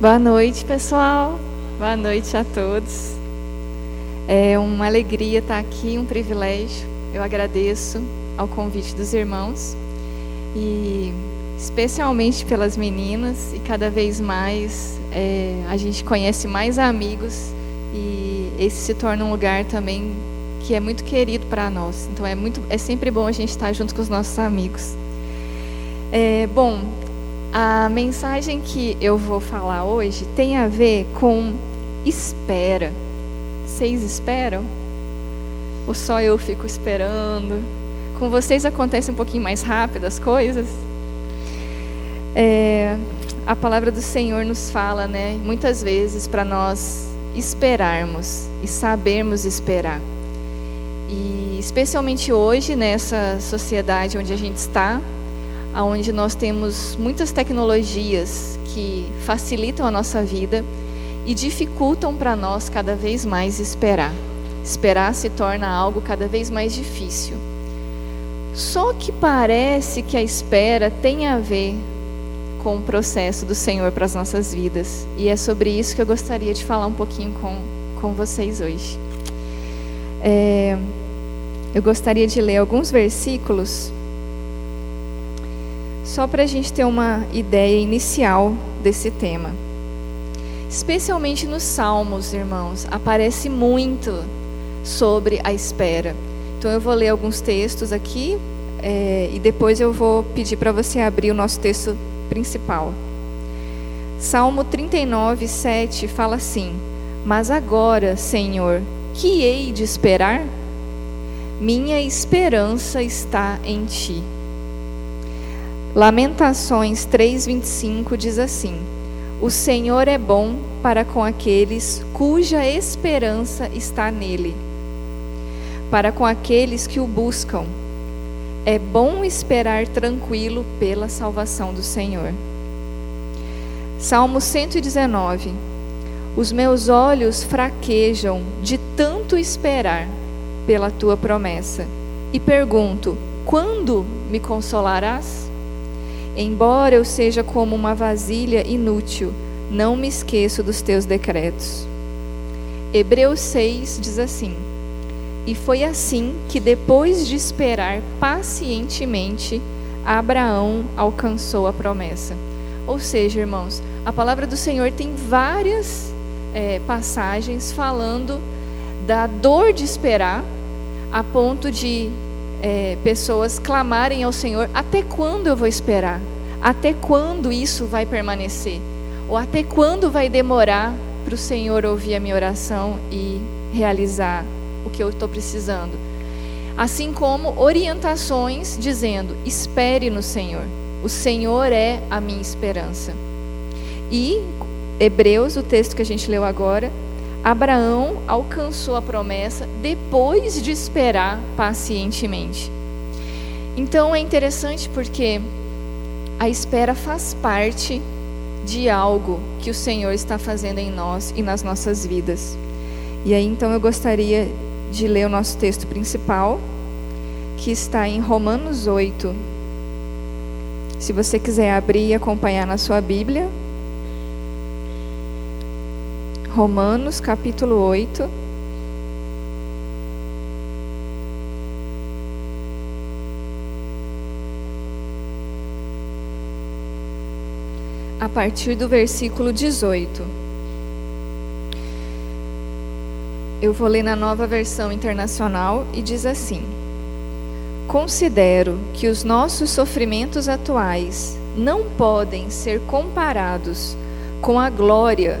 Boa noite, pessoal. Boa noite a todos. É uma alegria estar aqui, um privilégio. Eu agradeço ao convite dos irmãos e especialmente pelas meninas e cada vez mais é, a gente conhece mais amigos e esse se torna um lugar também que é muito querido para nós. Então é muito, é sempre bom a gente estar junto com os nossos amigos. É, bom, a mensagem que eu vou falar hoje tem a ver com espera. Vocês esperam? Ou só eu fico esperando? Com vocês acontece um pouquinho mais rápido as coisas? É, a palavra do Senhor nos fala, né, muitas vezes para nós esperarmos e sabermos esperar. E especialmente hoje, nessa sociedade onde a gente está, onde nós temos muitas tecnologias que facilitam a nossa vida e dificultam para nós cada vez mais esperar. Esperar se torna algo cada vez mais difícil. Só que parece que a espera tem a ver com o processo do Senhor para as nossas vidas. E é sobre isso que eu gostaria de falar um pouquinho com, com vocês hoje. É, eu gostaria de ler alguns versículos, só para a gente ter uma ideia inicial desse tema. Especialmente nos Salmos, irmãos, aparece muito sobre a espera. Então eu vou ler alguns textos aqui é, e depois eu vou pedir para você abrir o nosso texto principal. Salmo 39, 7 fala assim: Mas agora, Senhor, que hei de esperar? Minha esperança está em ti. Lamentações 3:25 diz assim: o Senhor é bom para com aqueles cuja esperança está nele, para com aqueles que o buscam. É bom esperar tranquilo pela salvação do Senhor. Salmo 119. Os meus olhos fraquejam de tanto esperar pela tua promessa, e pergunto: quando me consolarás? Embora eu seja como uma vasilha inútil, não me esqueço dos teus decretos. Hebreus 6 diz assim: E foi assim que, depois de esperar pacientemente, Abraão alcançou a promessa. Ou seja, irmãos, a palavra do Senhor tem várias é, passagens falando da dor de esperar, a ponto de é, pessoas clamarem ao Senhor: até quando eu vou esperar? Até quando isso vai permanecer? Ou até quando vai demorar para o Senhor ouvir a minha oração e realizar o que eu estou precisando? Assim como orientações dizendo: espere no Senhor. O Senhor é a minha esperança. E Hebreus, o texto que a gente leu agora, Abraão alcançou a promessa depois de esperar pacientemente. Então é interessante porque a espera faz parte de algo que o Senhor está fazendo em nós e nas nossas vidas. E aí então eu gostaria de ler o nosso texto principal, que está em Romanos 8. Se você quiser abrir e acompanhar na sua Bíblia, Romanos capítulo 8. A partir do versículo 18. Eu vou ler na nova versão internacional e diz assim: Considero que os nossos sofrimentos atuais não podem ser comparados com a glória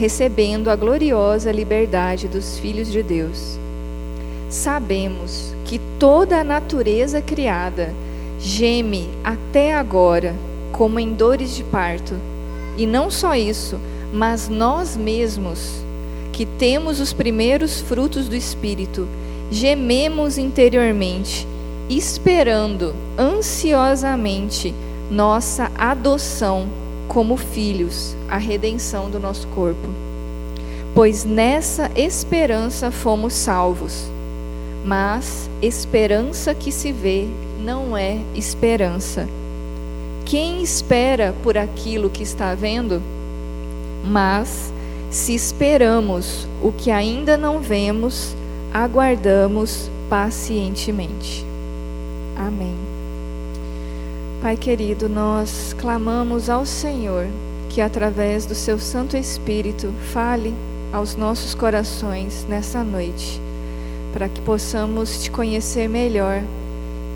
recebendo a gloriosa liberdade dos filhos de Deus. Sabemos que toda a natureza criada geme até agora como em dores de parto, e não só isso, Mas nós mesmos, que temos os primeiros frutos do Espírito, gememos interiormente, esperando ansiosamente nossa adoção como filhos, a redenção do nosso corpo. Pois nessa esperança fomos salvos. Mas esperança que se vê não é esperança. Quem espera por aquilo que está vendo? Mas se esperamos o que ainda não vemos, aguardamos pacientemente. Amém. Pai querido, nós clamamos ao Senhor que, através do Seu Santo Espírito, fale aos nossos corações nessa noite, para que possamos te conhecer melhor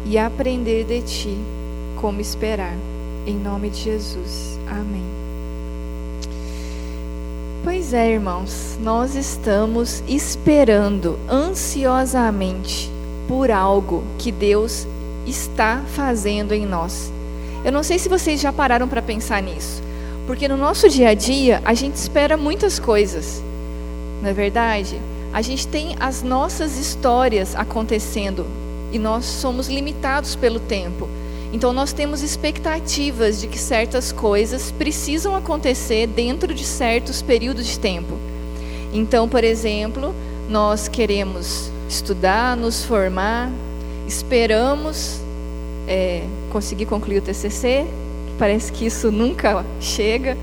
e aprender de Ti como esperar. Em nome de Jesus. Amém. Pois é, irmãos, nós estamos esperando ansiosamente por algo que Deus está fazendo em nós. Eu não sei se vocês já pararam para pensar nisso, porque no nosso dia a dia a gente espera muitas coisas, não é verdade? A gente tem as nossas histórias acontecendo e nós somos limitados pelo tempo. Então nós temos expectativas de que certas coisas precisam acontecer dentro de certos períodos de tempo. Então, por exemplo, nós queremos estudar, nos formar, esperamos é, conseguir concluir o TCC, parece que isso nunca chega.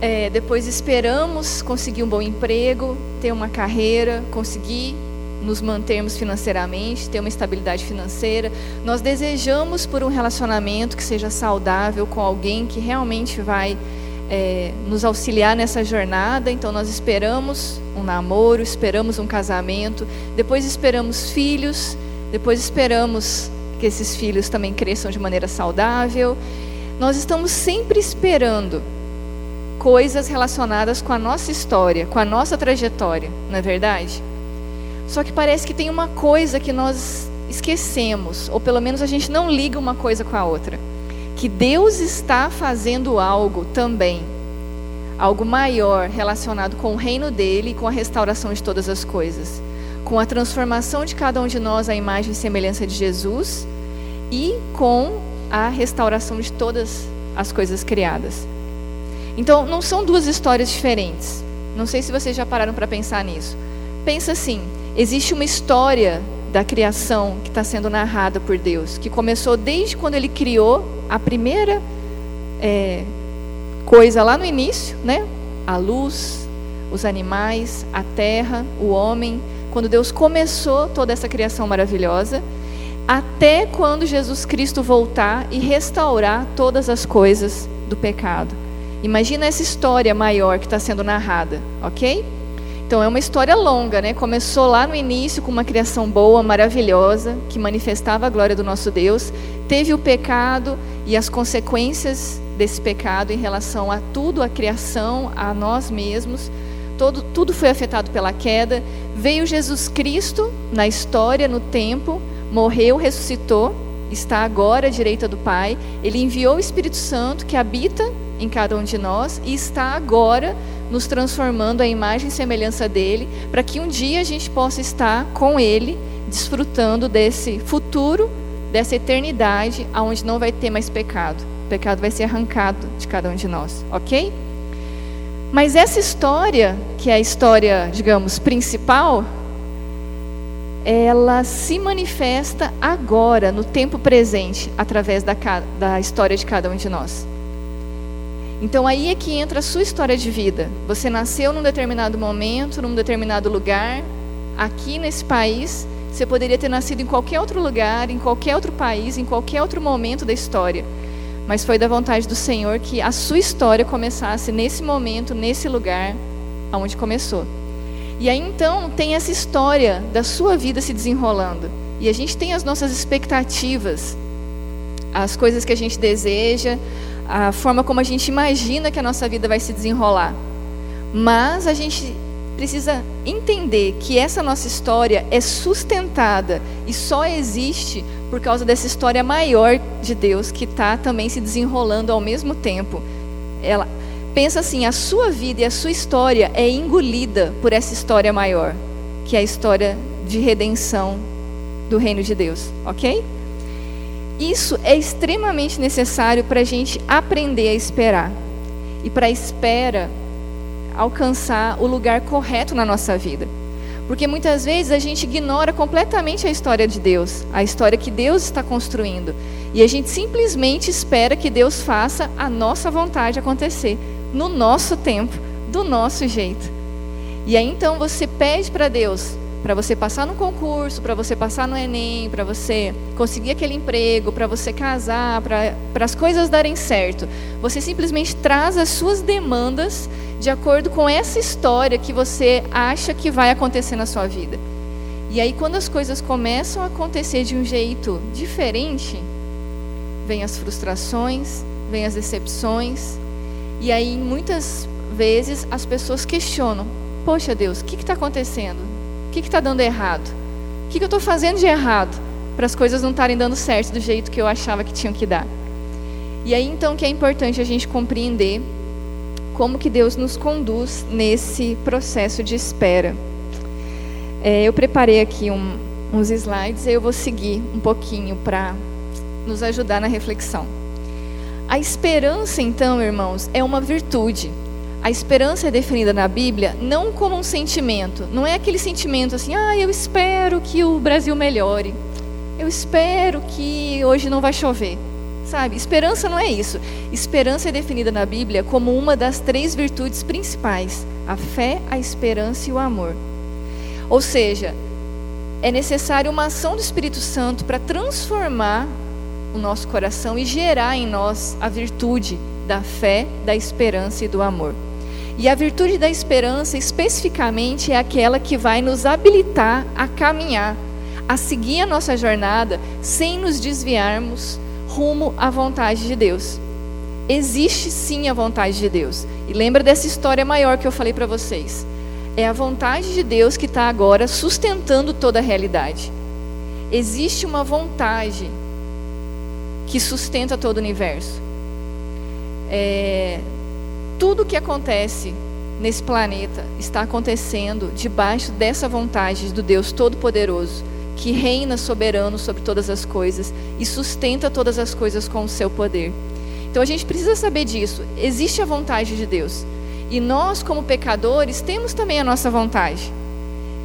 É, depois esperamos conseguir um bom emprego, ter uma carreira, conseguir nos mantermos financeiramente, ter uma estabilidade financeira. Nós desejamos por um relacionamento que seja saudável com alguém que realmente vai é, nos auxiliar nessa jornada. Então, nós esperamos um namoro, esperamos um casamento, depois esperamos filhos, depois esperamos que esses filhos também cresçam de maneira saudável. Nós estamos sempre esperando coisas relacionadas com a nossa história, com a nossa trajetória, não é verdade? Só que parece que tem uma coisa que nós esquecemos, ou pelo menos a gente não liga uma coisa com a outra. Que Deus está fazendo algo também, algo maior relacionado com o reino dele e com a restauração de todas as coisas, com a transformação de cada um de nós à imagem e semelhança de Jesus e com a restauração de todas as coisas criadas. Então, não são duas histórias diferentes. Não sei se vocês já pararam para pensar nisso. Pensa assim: Existe uma história da criação que está sendo narrada por Deus, que começou desde quando Ele criou a primeira é, coisa lá no início, né? A luz, os animais, a terra, o homem. Quando Deus começou toda essa criação maravilhosa, até quando Jesus Cristo voltar e restaurar todas as coisas do pecado. Imagina essa história maior que está sendo narrada, ok? Então é uma história longa, né? Começou lá no início com uma criação boa, maravilhosa, que manifestava a glória do nosso Deus. Teve o pecado e as consequências desse pecado em relação a tudo, a criação, a nós mesmos. Todo, tudo foi afetado pela queda. Veio Jesus Cristo na história, no tempo, morreu, ressuscitou, está agora à direita do Pai. Ele enviou o Espírito Santo que habita em cada um de nós e está agora nos transformando à imagem e semelhança dele, para que um dia a gente possa estar com ele, desfrutando desse futuro, dessa eternidade, aonde não vai ter mais pecado. O pecado vai ser arrancado de cada um de nós, ok? Mas essa história, que é a história, digamos, principal, ela se manifesta agora, no tempo presente, através da, da história de cada um de nós. Então aí é que entra a sua história de vida. Você nasceu num determinado momento, num determinado lugar, aqui nesse país. Você poderia ter nascido em qualquer outro lugar, em qualquer outro país, em qualquer outro momento da história. Mas foi da vontade do Senhor que a sua história começasse nesse momento, nesse lugar aonde começou. E aí então tem essa história da sua vida se desenrolando. E a gente tem as nossas expectativas, as coisas que a gente deseja, a forma como a gente imagina que a nossa vida vai se desenrolar. Mas a gente precisa entender que essa nossa história é sustentada e só existe por causa dessa história maior de Deus que está também se desenrolando ao mesmo tempo. Ela, Pensa assim, a sua vida e a sua história é engolida por essa história maior, que é a história de redenção do reino de Deus, ok? Isso é extremamente necessário para a gente aprender a esperar e para a espera alcançar o lugar correto na nossa vida. Porque muitas vezes a gente ignora completamente a história de Deus, a história que Deus está construindo. E a gente simplesmente espera que Deus faça a nossa vontade acontecer, no nosso tempo, do nosso jeito. E aí então você pede para Deus, para você passar no concurso, para você passar no Enem, para você conseguir aquele emprego, para você casar, para as coisas darem certo. Você simplesmente traz as suas demandas de acordo com essa história que você acha que vai acontecer na sua vida. E aí, quando as coisas começam a acontecer de um jeito diferente, vem as frustrações, vem as decepções, e aí muitas vezes as pessoas questionam: Poxa Deus, o que está acontecendo? Que está dando errado? O que, que eu estou fazendo de errado para as coisas não estarem dando certo do jeito que eu achava que tinham que dar? E aí então que é importante a gente compreender como que Deus nos conduz nesse processo de espera. É, eu preparei aqui um, uns slides e eu vou seguir um pouquinho para nos ajudar na reflexão. A esperança, então, irmãos, é uma virtude. A esperança é definida na Bíblia não como um sentimento, não é aquele sentimento assim, ah, eu espero que o Brasil melhore, eu espero que hoje não vai chover. Sabe, esperança não é isso. Esperança é definida na Bíblia como uma das três virtudes principais: a fé, a esperança e o amor. Ou seja, é necessário uma ação do Espírito Santo para transformar o nosso coração e gerar em nós a virtude da fé, da esperança e do amor. E a virtude da esperança, especificamente, é aquela que vai nos habilitar a caminhar, a seguir a nossa jornada sem nos desviarmos rumo à vontade de Deus. Existe sim a vontade de Deus. E lembra dessa história maior que eu falei para vocês. É a vontade de Deus que está agora sustentando toda a realidade. Existe uma vontade que sustenta todo o universo. É, tudo que acontece nesse planeta está acontecendo debaixo dessa vontade do Deus Todo-Poderoso, que reina soberano sobre todas as coisas e sustenta todas as coisas com o seu poder. Então a gente precisa saber disso. Existe a vontade de Deus. E nós, como pecadores, temos também a nossa vontade.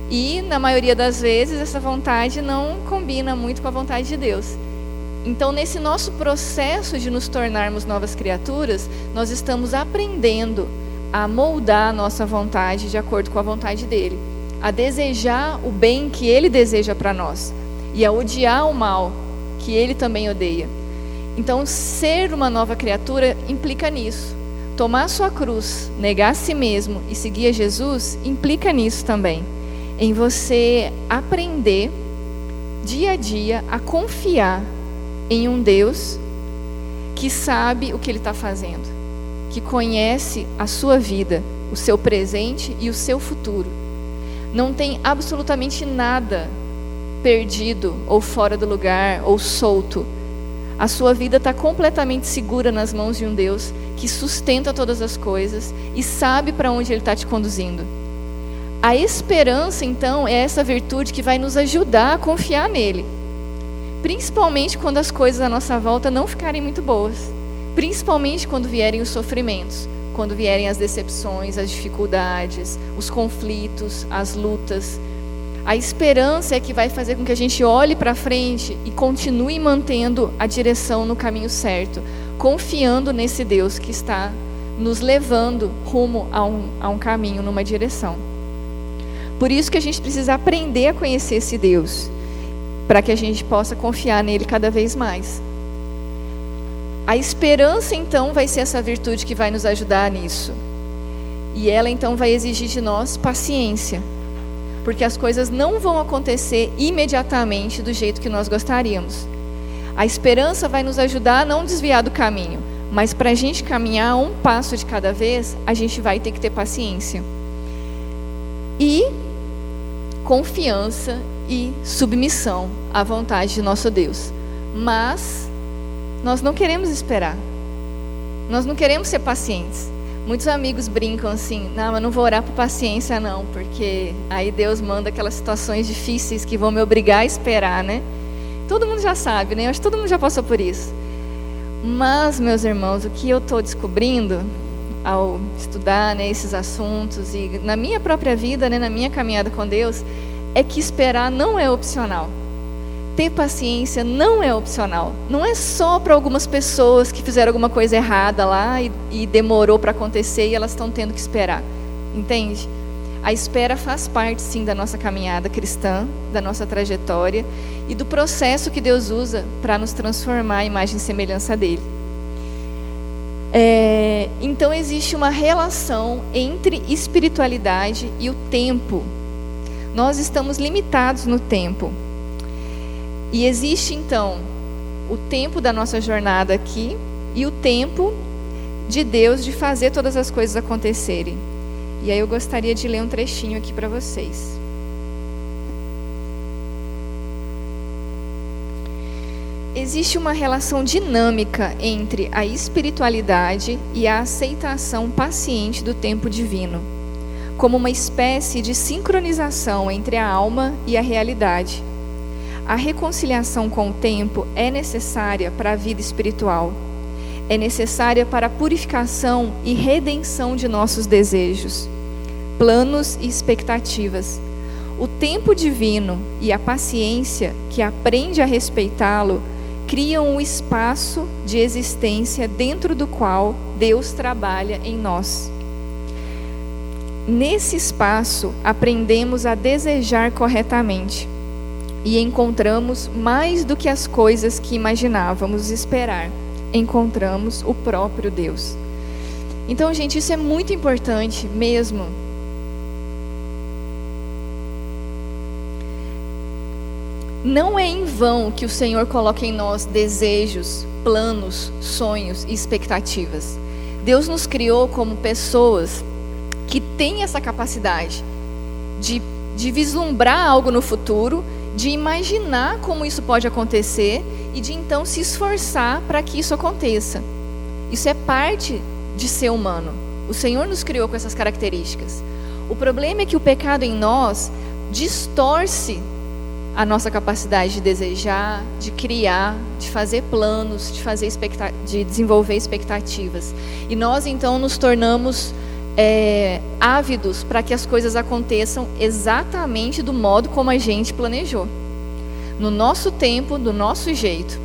E, na maioria das vezes, essa vontade não combina muito com a vontade de Deus. Então, nesse nosso processo de nos tornarmos novas criaturas, nós estamos aprendendo a moldar a nossa vontade de acordo com a vontade dele, a desejar o bem que ele deseja para nós e a odiar o mal que ele também odeia. Então, ser uma nova criatura implica nisso. Tomar sua cruz, negar a si mesmo e seguir a Jesus implica nisso também. Em você aprender dia a dia a confiar em um Deus que sabe o que Ele está fazendo, que conhece a sua vida, o seu presente e o seu futuro. Não tem absolutamente nada perdido ou fora do lugar ou solto. A sua vida está completamente segura nas mãos de um Deus que sustenta todas as coisas e sabe para onde Ele está te conduzindo. A esperança, então, é essa virtude que vai nos ajudar a confiar nele principalmente quando as coisas à nossa volta não ficarem muito boas, principalmente quando vierem os sofrimentos, quando vierem as decepções, as dificuldades, os conflitos, as lutas. A esperança é que vai fazer com que a gente olhe para frente e continue mantendo a direção no caminho certo, confiando nesse Deus que está nos levando rumo a um, a um caminho, numa direção. Por isso que a gente precisa aprender a conhecer esse Deus para que a gente possa confiar nele cada vez mais. A esperança, então, vai ser essa virtude que vai nos ajudar nisso. E ela, então, vai exigir de nós paciência, porque as coisas não vão acontecer imediatamente do jeito que nós gostaríamos. A esperança vai nos ajudar a não desviar do caminho, mas para a gente caminhar um passo de cada vez, a gente vai ter que ter paciência. E confiança e submissão à vontade de nosso Deus. Mas nós não queremos esperar. Nós não queremos ser pacientes. Muitos amigos brincam assim: não, eu não vou orar por paciência, não, porque aí Deus manda aquelas situações difíceis que vão me obrigar a esperar, né? Todo mundo já sabe, né? Eu acho que todo mundo já passou por isso. Mas, meus irmãos, o que eu estou descobrindo ao estudar né, esses assuntos e na minha própria vida, né, na minha caminhada com Deus, é que esperar não é opcional. Ter paciência não é opcional. Não é só para algumas pessoas que fizeram alguma coisa errada lá e, e demorou para acontecer e elas estão tendo que esperar. Entende? A espera faz parte, sim, da nossa caminhada cristã, da nossa trajetória e do processo que Deus usa para nos transformar à imagem e semelhança dele. É, então, existe uma relação entre espiritualidade e o tempo. Nós estamos limitados no tempo. E existe, então, o tempo da nossa jornada aqui e o tempo de Deus de fazer todas as coisas acontecerem. E aí eu gostaria de ler um trechinho aqui para vocês. Existe uma relação dinâmica entre a espiritualidade e a aceitação paciente do tempo divino, como uma espécie de sincronização entre a alma e a realidade. A reconciliação com o tempo é necessária para a vida espiritual. É necessária para a purificação e redenção de nossos desejos, planos e expectativas. O tempo divino e a paciência que aprende a respeitá-lo criam um espaço de existência dentro do qual Deus trabalha em nós. Nesse espaço, aprendemos a desejar corretamente e encontramos mais do que as coisas que imaginávamos esperar. Encontramos o próprio Deus. Então, gente, isso é muito importante mesmo Não é em vão que o Senhor coloca em nós desejos, planos, sonhos e expectativas. Deus nos criou como pessoas que têm essa capacidade de, de vislumbrar algo no futuro, de imaginar como isso pode acontecer e de então se esforçar para que isso aconteça. Isso é parte de ser humano. O Senhor nos criou com essas características. O problema é que o pecado em nós distorce a nossa capacidade de desejar, de criar, de fazer planos, de fazer de desenvolver expectativas. E nós então nos tornamos é, ávidos para que as coisas aconteçam exatamente do modo como a gente planejou, no nosso tempo, do nosso jeito.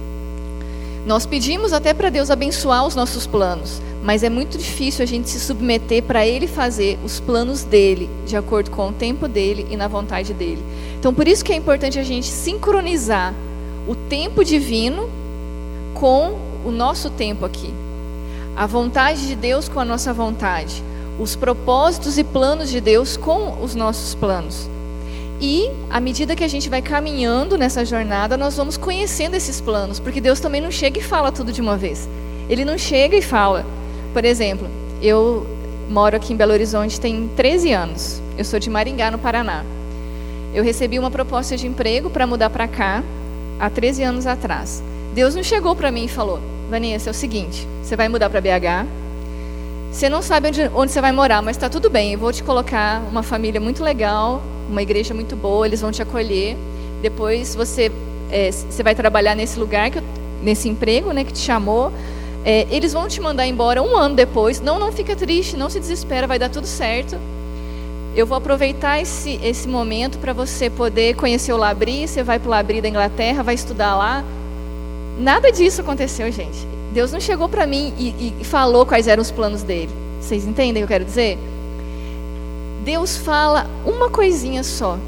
Nós pedimos até para Deus abençoar os nossos planos, mas é muito difícil a gente se submeter para Ele fazer os planos dele, de acordo com o tempo dele e na vontade dele. Então, por isso que é importante a gente sincronizar o tempo divino com o nosso tempo aqui. A vontade de Deus com a nossa vontade. Os propósitos e planos de Deus com os nossos planos. E, à medida que a gente vai caminhando nessa jornada, nós vamos conhecendo esses planos, porque Deus também não chega e fala tudo de uma vez. Ele não chega e fala. Por exemplo, eu moro aqui em Belo Horizonte tem 13 anos. Eu sou de Maringá, no Paraná. Eu recebi uma proposta de emprego para mudar para cá há 13 anos atrás. Deus não chegou para mim e falou: Vanessa, é o seguinte, você vai mudar para BH. Você não sabe onde, onde você vai morar, mas está tudo bem. Eu vou te colocar uma família muito legal, uma igreja muito boa, eles vão te acolher. Depois você, é, você vai trabalhar nesse lugar, que, nesse emprego né, que te chamou. É, eles vão te mandar embora um ano depois. Não, não fica triste, não se desespera, vai dar tudo certo. Eu vou aproveitar esse, esse momento para você poder conhecer o Labri. Você vai para o Labri da Inglaterra, vai estudar lá. Nada disso aconteceu, gente. Deus não chegou para mim e, e falou quais eram os planos dele. Vocês entendem o que eu quero dizer? Deus fala uma coisinha só.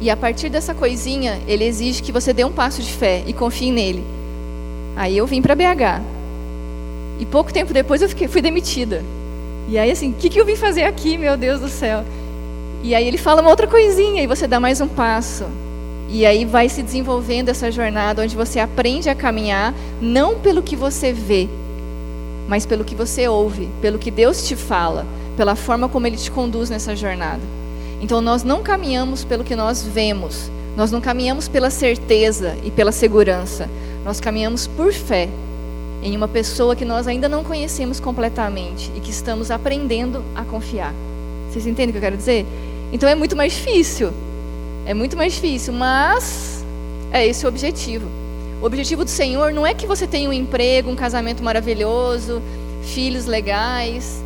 E a partir dessa coisinha, ele exige que você dê um passo de fé e confie nele. Aí eu vim para BH. E pouco tempo depois eu fiquei, fui demitida. E aí assim, o que, que eu vim fazer aqui, meu Deus do céu? E aí ele fala uma outra coisinha e você dá mais um passo. E aí vai se desenvolvendo essa jornada onde você aprende a caminhar não pelo que você vê, mas pelo que você ouve, pelo que Deus te fala, pela forma como ele te conduz nessa jornada. Então nós não caminhamos pelo que nós vemos, nós não caminhamos pela certeza e pela segurança, nós caminhamos por fé em uma pessoa que nós ainda não conhecemos completamente e que estamos aprendendo a confiar. Vocês entendem o que eu quero dizer? Então é muito mais difícil. É muito mais difícil, mas é esse o objetivo. O objetivo do Senhor não é que você tenha um emprego, um casamento maravilhoso, filhos legais.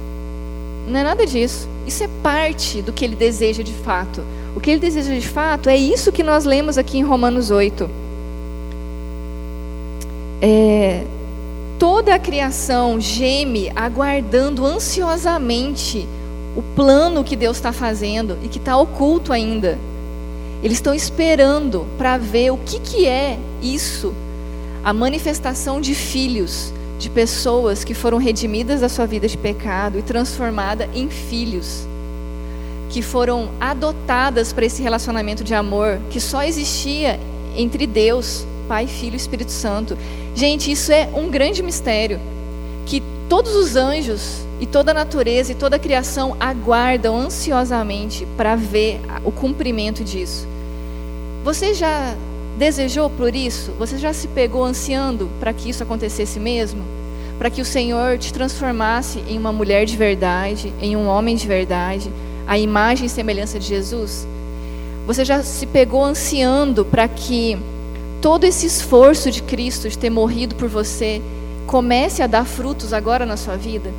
Não é nada disso. Isso é parte do que ele deseja de fato. O que ele deseja de fato é isso que nós lemos aqui em Romanos 8. É, toda a criação geme aguardando ansiosamente o plano que Deus está fazendo e que está oculto ainda. Eles estão esperando para ver o que, que é isso, a manifestação de filhos, de pessoas que foram redimidas da sua vida de pecado e transformadas em filhos, que foram adotadas para esse relacionamento de amor que só existia entre Deus, Pai, Filho e Espírito Santo. Gente, isso é um grande mistério que todos os anjos e toda a natureza e toda a criação aguardam ansiosamente para ver o cumprimento disso. Você já desejou por isso? Você já se pegou ansiando para que isso acontecesse mesmo? Para que o Senhor te transformasse em uma mulher de verdade, em um homem de verdade, a imagem e semelhança de Jesus? Você já se pegou ansiando para que todo esse esforço de Cristo de ter morrido por você comece a dar frutos agora na sua vida?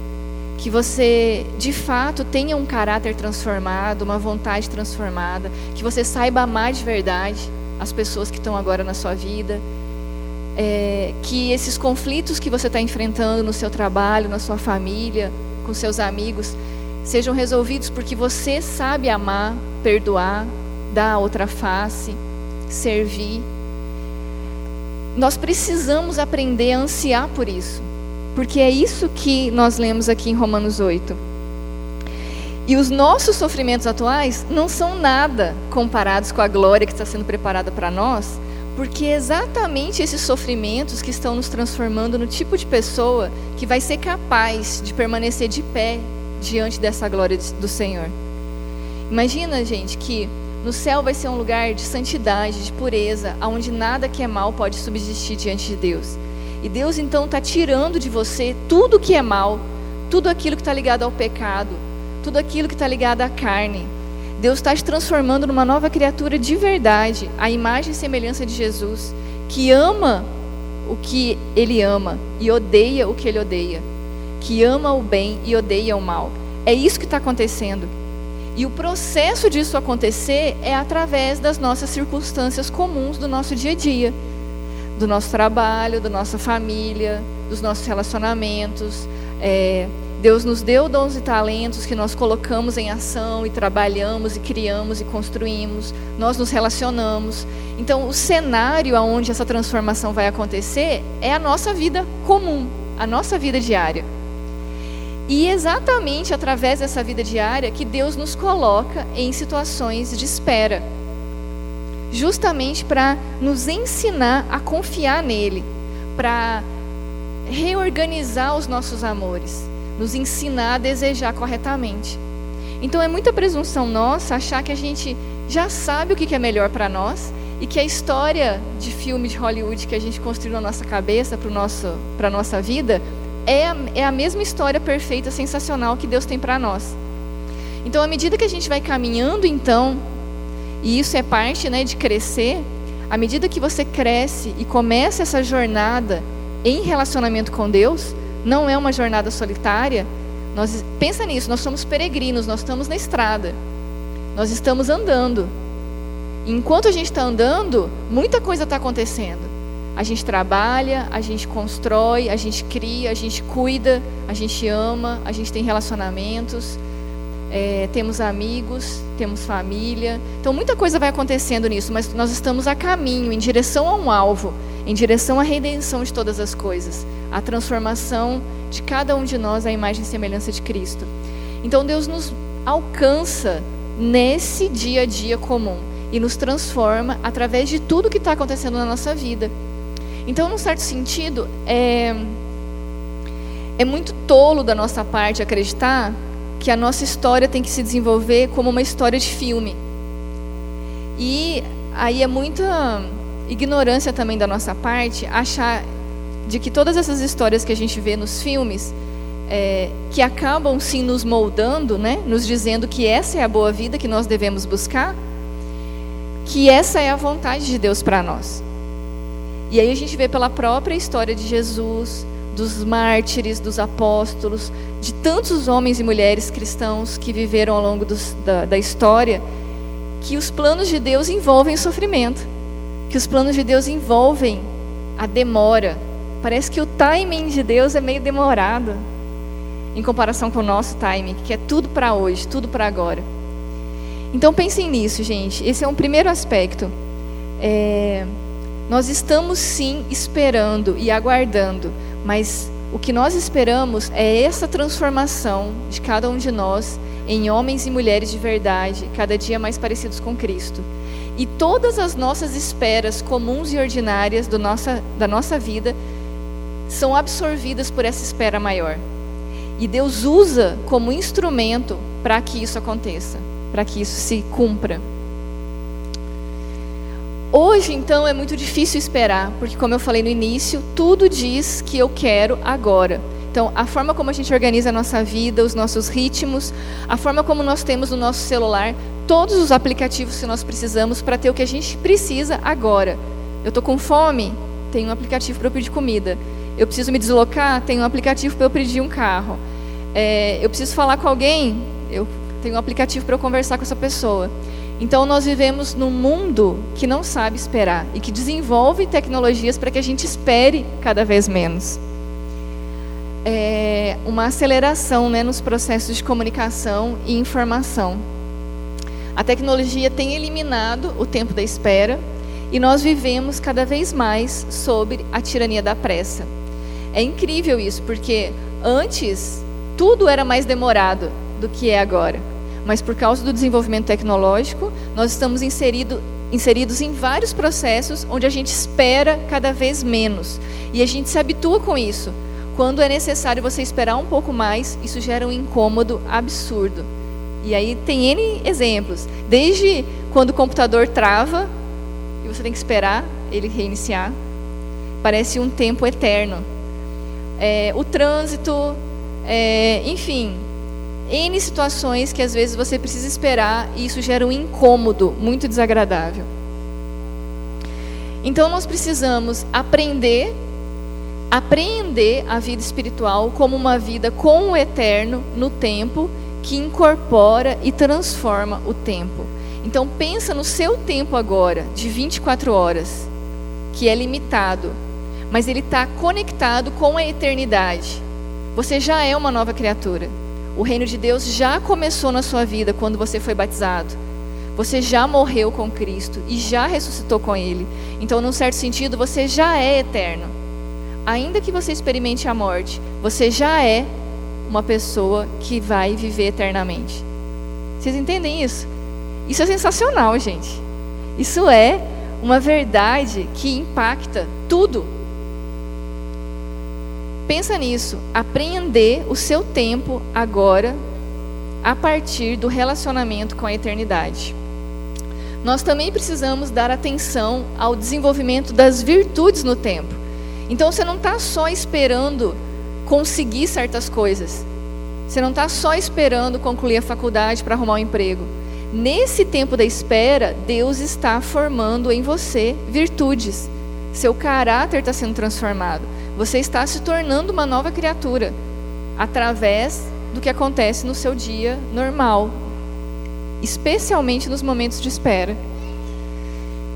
Que você, de fato, tenha um caráter transformado, uma vontade transformada, que você saiba amar de verdade as pessoas que estão agora na sua vida, é, que esses conflitos que você está enfrentando no seu trabalho, na sua família, com seus amigos, sejam resolvidos porque você sabe amar, perdoar, dar a outra face, servir. Nós precisamos aprender a ansiar por isso, porque é isso que nós lemos aqui em Romanos 8. E os nossos sofrimentos atuais não são nada comparados com a glória que está sendo preparada para nós, porque é exatamente esses sofrimentos que estão nos transformando no tipo de pessoa que vai ser capaz de permanecer de pé diante dessa glória do Senhor. Imagina, gente, que no céu vai ser um lugar de santidade, de pureza, onde nada que é mal pode subsistir diante de Deus. E Deus então está tirando de você tudo que é mal, tudo aquilo que está ligado ao pecado, tudo aquilo que está ligado à carne. Deus está te transformando numa nova criatura de verdade, a imagem e semelhança de Jesus, que ama o que ele ama e odeia o que ele odeia, que ama o bem e odeia o mal. É isso que está acontecendo. E o processo disso acontecer é através das nossas circunstâncias comuns do nosso dia a dia, do nosso trabalho, da nossa família, dos nossos relacionamentos. É, Deus nos deu dons e talentos que nós colocamos em ação e trabalhamos e criamos e construímos. Nós nos relacionamos. Então, o cenário aonde essa transformação vai acontecer é a nossa vida comum, a nossa vida diária. E exatamente através dessa vida diária que Deus nos coloca em situações de espera. Justamente para nos ensinar a confiar nele, para reorganizar os nossos amores, nos ensinar a desejar corretamente. Então é muita presunção nossa achar que a gente já sabe o que é melhor para nós e que a história de filme de Hollywood que a gente construiu na nossa cabeça para a nossa vida é a, é a mesma história perfeita, sensacional que Deus tem para nós. Então, à medida que a gente vai caminhando, então, e isso é parte né, de crescer, à medida que você cresce e começa essa jornada em relacionamento com Deus, não é uma jornada solitária. Nós, pensa nisso, nós somos peregrinos, nós estamos na estrada, nós estamos andando. enquanto a gente está andando, muita coisa está acontecendo. A gente trabalha, a gente constrói, a gente cria, a gente cuida, a gente ama, a gente tem relacionamentos, é, temos amigos, temos família. Então muita coisa vai acontecendo nisso, mas nós estamos a caminho, em direção a um alvo, em direção à redenção de todas as coisas, a transformação de cada um de nós à imagem e semelhança de Cristo. Então Deus nos alcança nesse dia a dia comum e nos transforma através de tudo que está acontecendo na nossa vida. Então, num certo sentido, é, é muito tolo da nossa parte acreditar que a nossa história tem que se desenvolver como uma história de filme. E aí é muita ignorância também da nossa parte achar de que todas essas histórias que a gente vê nos filmes, é, que acabam sim nos moldando, né, nos dizendo que essa é a boa vida que nós devemos buscar, que essa é a vontade de Deus para nós. E aí a gente vê pela própria história de Jesus, dos mártires, dos apóstolos, de tantos homens e mulheres cristãos que viveram ao longo dos, da, da história, que os planos de Deus envolvem o sofrimento, que os planos de Deus envolvem a demora. Parece que o timing de Deus é meio demorado em comparação com o nosso timing, que é tudo para hoje, tudo para agora. Então pensem nisso, gente. Esse é um primeiro aspecto. É, nós estamos sim esperando e aguardando, mas o que nós esperamos é essa transformação de cada um de nós em homens e mulheres de verdade, cada dia mais parecidos com Cristo. E todas as nossas esperas comuns e ordinárias do nossa, da nossa vida são absorvidas por essa espera maior. E Deus usa como instrumento para que isso aconteça, para que isso se cumpra. Hoje, então, é muito difícil esperar, porque, como eu falei no início, tudo diz que eu quero agora. Então, a forma como a gente organiza a nossa vida, os nossos ritmos, a forma como nós temos no nosso celular, todos os aplicativos que nós precisamos para ter o que a gente precisa agora. Eu estou com fome, tem um aplicativo para eu pedir comida. Eu preciso me deslocar, tem um aplicativo para eu pedir um carro. É, eu preciso falar com alguém, eu tenho um aplicativo para eu conversar com essa pessoa. Então nós vivemos num mundo que não sabe esperar e que desenvolve tecnologias para que a gente espere cada vez menos. É uma aceleração né, nos processos de comunicação e informação. A tecnologia tem eliminado o tempo da espera e nós vivemos cada vez mais sob a tirania da pressa. É incrível isso, porque antes tudo era mais demorado do que é agora mas por causa do desenvolvimento tecnológico, nós estamos inserido, inseridos em vários processos onde a gente espera cada vez menos. E a gente se habitua com isso. Quando é necessário você esperar um pouco mais, isso gera um incômodo absurdo. E aí tem N exemplos. Desde quando o computador trava e você tem que esperar ele reiniciar, parece um tempo eterno. É, o trânsito, é, enfim, N situações que às vezes você precisa esperar e isso gera um incômodo muito desagradável. Então nós precisamos aprender, apreender a vida espiritual como uma vida com o eterno no tempo que incorpora e transforma o tempo. Então pensa no seu tempo agora, de 24 horas, que é limitado, mas ele está conectado com a eternidade. Você já é uma nova criatura. O reino de Deus já começou na sua vida quando você foi batizado. Você já morreu com Cristo e já ressuscitou com Ele. Então, num certo sentido, você já é eterno. Ainda que você experimente a morte, você já é uma pessoa que vai viver eternamente. Vocês entendem isso? Isso é sensacional, gente. Isso é uma verdade que impacta tudo Pensa nisso, apreender o seu tempo agora a partir do relacionamento com a eternidade. Nós também precisamos dar atenção ao desenvolvimento das virtudes no tempo. Então você não está só esperando conseguir certas coisas. Você não está só esperando concluir a faculdade para arrumar um emprego. Nesse tempo da espera, Deus está formando em você virtudes. Seu caráter está sendo transformado. Você está se tornando uma nova criatura através do que acontece no seu dia normal, especialmente nos momentos de espera.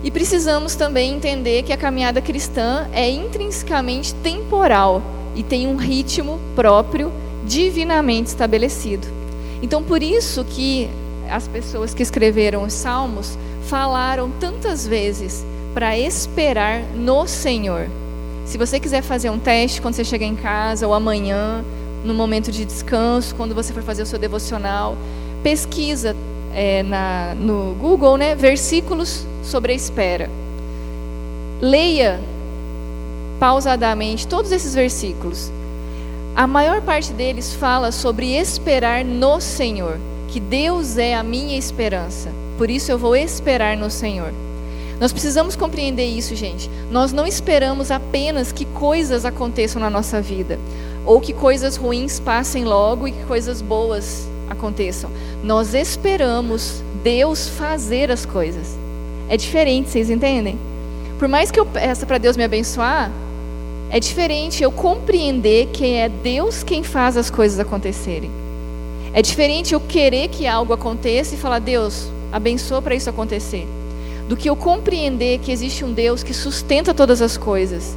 E precisamos também entender que a caminhada cristã é intrinsecamente temporal e tem um ritmo próprio divinamente estabelecido. Então, por isso que as pessoas que escreveram os salmos falaram tantas vezes para esperar no Senhor. Se você quiser fazer um teste quando você chegar em casa ou amanhã, no momento de descanso, quando você for fazer o seu devocional, pesquisa é, na, no Google, né, versículos sobre a espera. Leia pausadamente todos esses versículos. A maior parte deles fala sobre esperar no Senhor, que Deus é a minha esperança. Por isso eu vou esperar no Senhor. Nós precisamos compreender isso, gente. Nós não esperamos apenas que coisas aconteçam na nossa vida, ou que coisas ruins passem logo e que coisas boas aconteçam. Nós esperamos Deus fazer as coisas. É diferente, vocês entendem? Por mais que eu peça para Deus me abençoar, é diferente eu compreender que é Deus quem faz as coisas acontecerem. É diferente eu querer que algo aconteça e falar, Deus, abençoa para isso acontecer. Do que eu compreender que existe um Deus que sustenta todas as coisas.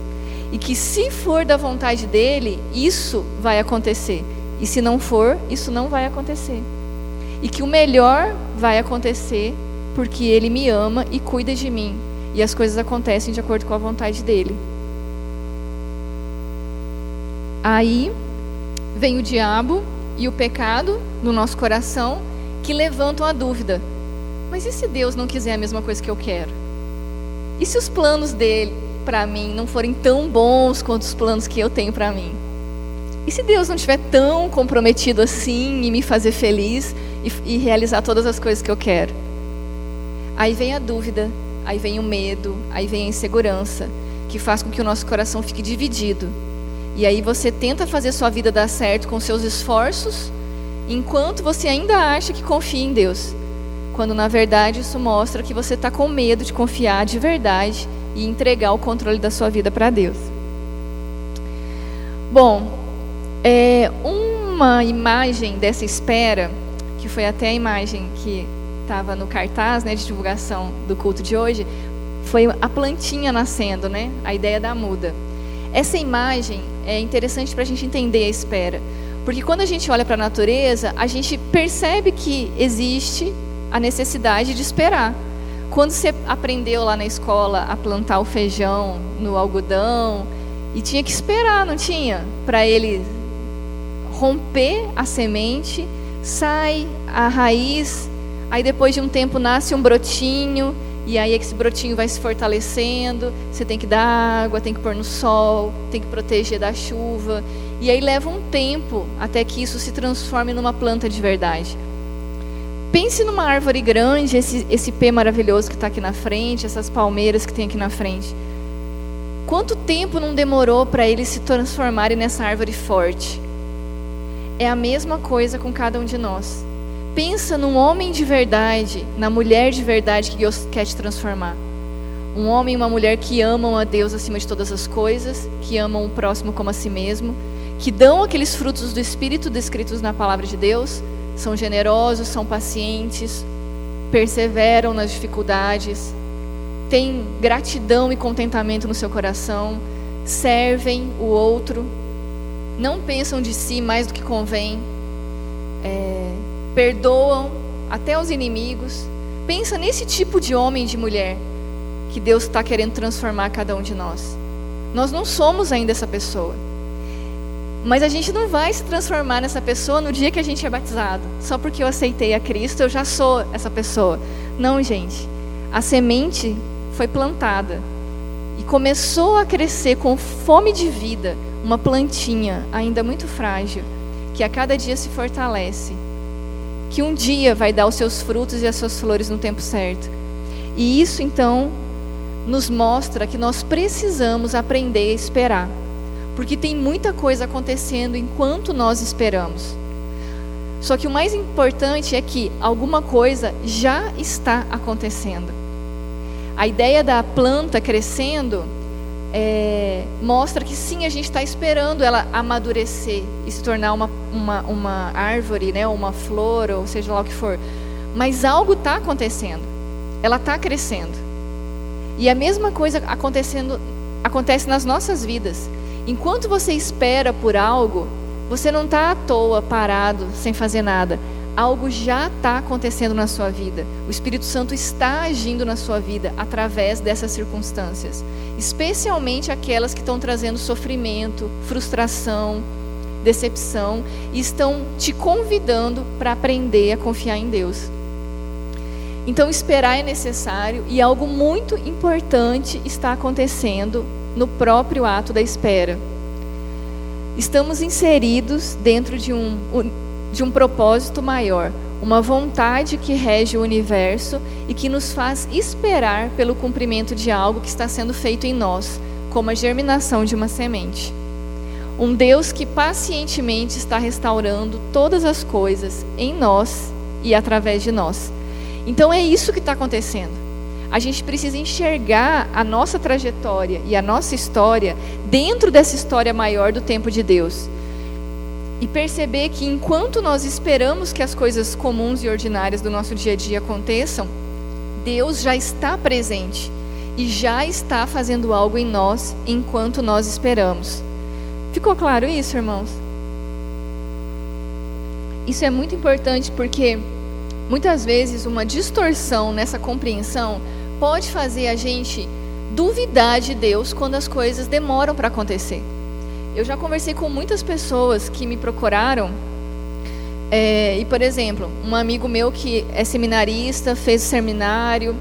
E que se for da vontade dele, isso vai acontecer. E se não for, isso não vai acontecer. E que o melhor vai acontecer porque ele me ama e cuida de mim. E as coisas acontecem de acordo com a vontade dele. Aí vem o diabo e o pecado no nosso coração que levantam a dúvida: mas e se Deus não quiser a mesma coisa que eu quero? E se os planos dele para mim não forem tão bons quanto os planos que eu tenho para mim? E se Deus não estiver tão comprometido assim em me fazer feliz e, e realizar todas as coisas que eu quero? Aí vem a dúvida, aí vem o medo, aí vem a insegurança, que faz com que o nosso coração fique dividido. E aí você tenta fazer sua vida dar certo com seus esforços, enquanto você ainda acha que confia em Deus. Quando na verdade isso mostra que você está com medo de confiar de verdade e entregar o controle da sua vida para Deus. Bom, é, uma imagem dessa espera, que foi até a imagem que estava no cartaz né, de divulgação do culto de hoje, foi a plantinha nascendo, né? A ideia da muda. Essa imagem é interessante para a gente entender a espera. Porque quando a gente olha para a natureza, a gente percebe que existe a necessidade de esperar. Quando você aprendeu lá na escola a plantar o feijão no algodão, e tinha que esperar, não tinha? Para ele romper a semente, sai a raiz, aí depois de um tempo nasce um brotinho, e aí esse brotinho vai se fortalecendo, você tem que dar água, tem que pôr no sol, tem que proteger da chuva. E aí leva um tempo até que isso se transforme numa planta de verdade. Pense numa árvore grande, esse, esse pé maravilhoso que está aqui na frente, essas palmeiras que tem aqui na frente. Quanto tempo não demorou para eles se transformarem nessa árvore forte? É a mesma coisa com cada um de nós. Pensa num homem de verdade, na mulher de verdade que Deus quer te transformar. Um homem e uma mulher que amam a Deus acima de todas as coisas, que amam o próximo como a si mesmo, que dão aqueles frutos do Espírito descritos na palavra de Deus, são generosos, são pacientes, perseveram nas dificuldades, têm gratidão e contentamento no seu coração, servem o outro, não pensam de si mais do que convém. É, perdoam até os inimigos. Pensa nesse tipo de homem e de mulher que Deus está querendo transformar cada um de nós. Nós não somos ainda essa pessoa. Mas a gente não vai se transformar nessa pessoa no dia que a gente é batizado. Só porque eu aceitei a Cristo, eu já sou essa pessoa. Não, gente. A semente foi plantada e começou a crescer com fome de vida, uma plantinha ainda muito frágil, que a cada dia se fortalece que um dia vai dar os seus frutos e as suas flores no tempo certo. E isso então nos mostra que nós precisamos aprender a esperar, porque tem muita coisa acontecendo enquanto nós esperamos. Só que o mais importante é que alguma coisa já está acontecendo. A ideia da planta crescendo é, mostra que sim, a gente está esperando ela amadurecer e se tornar uma, uma, uma árvore, né, uma flor, ou seja lá o que for. Mas algo está acontecendo, ela está crescendo. E a mesma coisa acontecendo, acontece nas nossas vidas. Enquanto você espera por algo, você não está à toa parado, sem fazer nada algo já está acontecendo na sua vida. O Espírito Santo está agindo na sua vida através dessas circunstâncias, especialmente aquelas que estão trazendo sofrimento, frustração, decepção e estão te convidando para aprender a confiar em Deus. Então, esperar é necessário e algo muito importante está acontecendo no próprio ato da espera. Estamos inseridos dentro de um de um propósito maior, uma vontade que rege o universo e que nos faz esperar pelo cumprimento de algo que está sendo feito em nós, como a germinação de uma semente. Um Deus que pacientemente está restaurando todas as coisas em nós e através de nós. Então é isso que está acontecendo. A gente precisa enxergar a nossa trajetória e a nossa história dentro dessa história maior do tempo de Deus. E perceber que enquanto nós esperamos que as coisas comuns e ordinárias do nosso dia a dia aconteçam, Deus já está presente e já está fazendo algo em nós enquanto nós esperamos. Ficou claro isso, irmãos? Isso é muito importante porque muitas vezes uma distorção nessa compreensão pode fazer a gente duvidar de Deus quando as coisas demoram para acontecer. Eu já conversei com muitas pessoas que me procuraram é, e, por exemplo, um amigo meu que é seminarista, fez o seminário,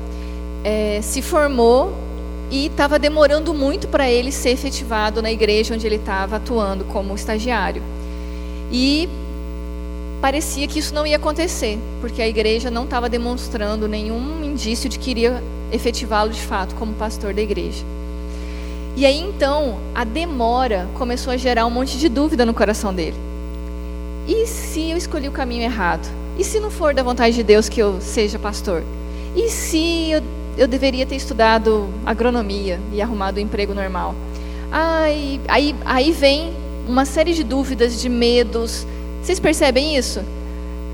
é, se formou e estava demorando muito para ele ser efetivado na igreja onde ele estava atuando como estagiário. E parecia que isso não ia acontecer, porque a igreja não estava demonstrando nenhum indício de que iria efetivá-lo de fato como pastor da igreja. E aí então, a demora começou a gerar um monte de dúvida no coração dele. E se eu escolhi o caminho errado? E se não for da vontade de Deus que eu seja pastor? E se eu eu deveria ter estudado agronomia e arrumado um emprego normal. Ai, aí, aí vem uma série de dúvidas, de medos. Vocês percebem isso?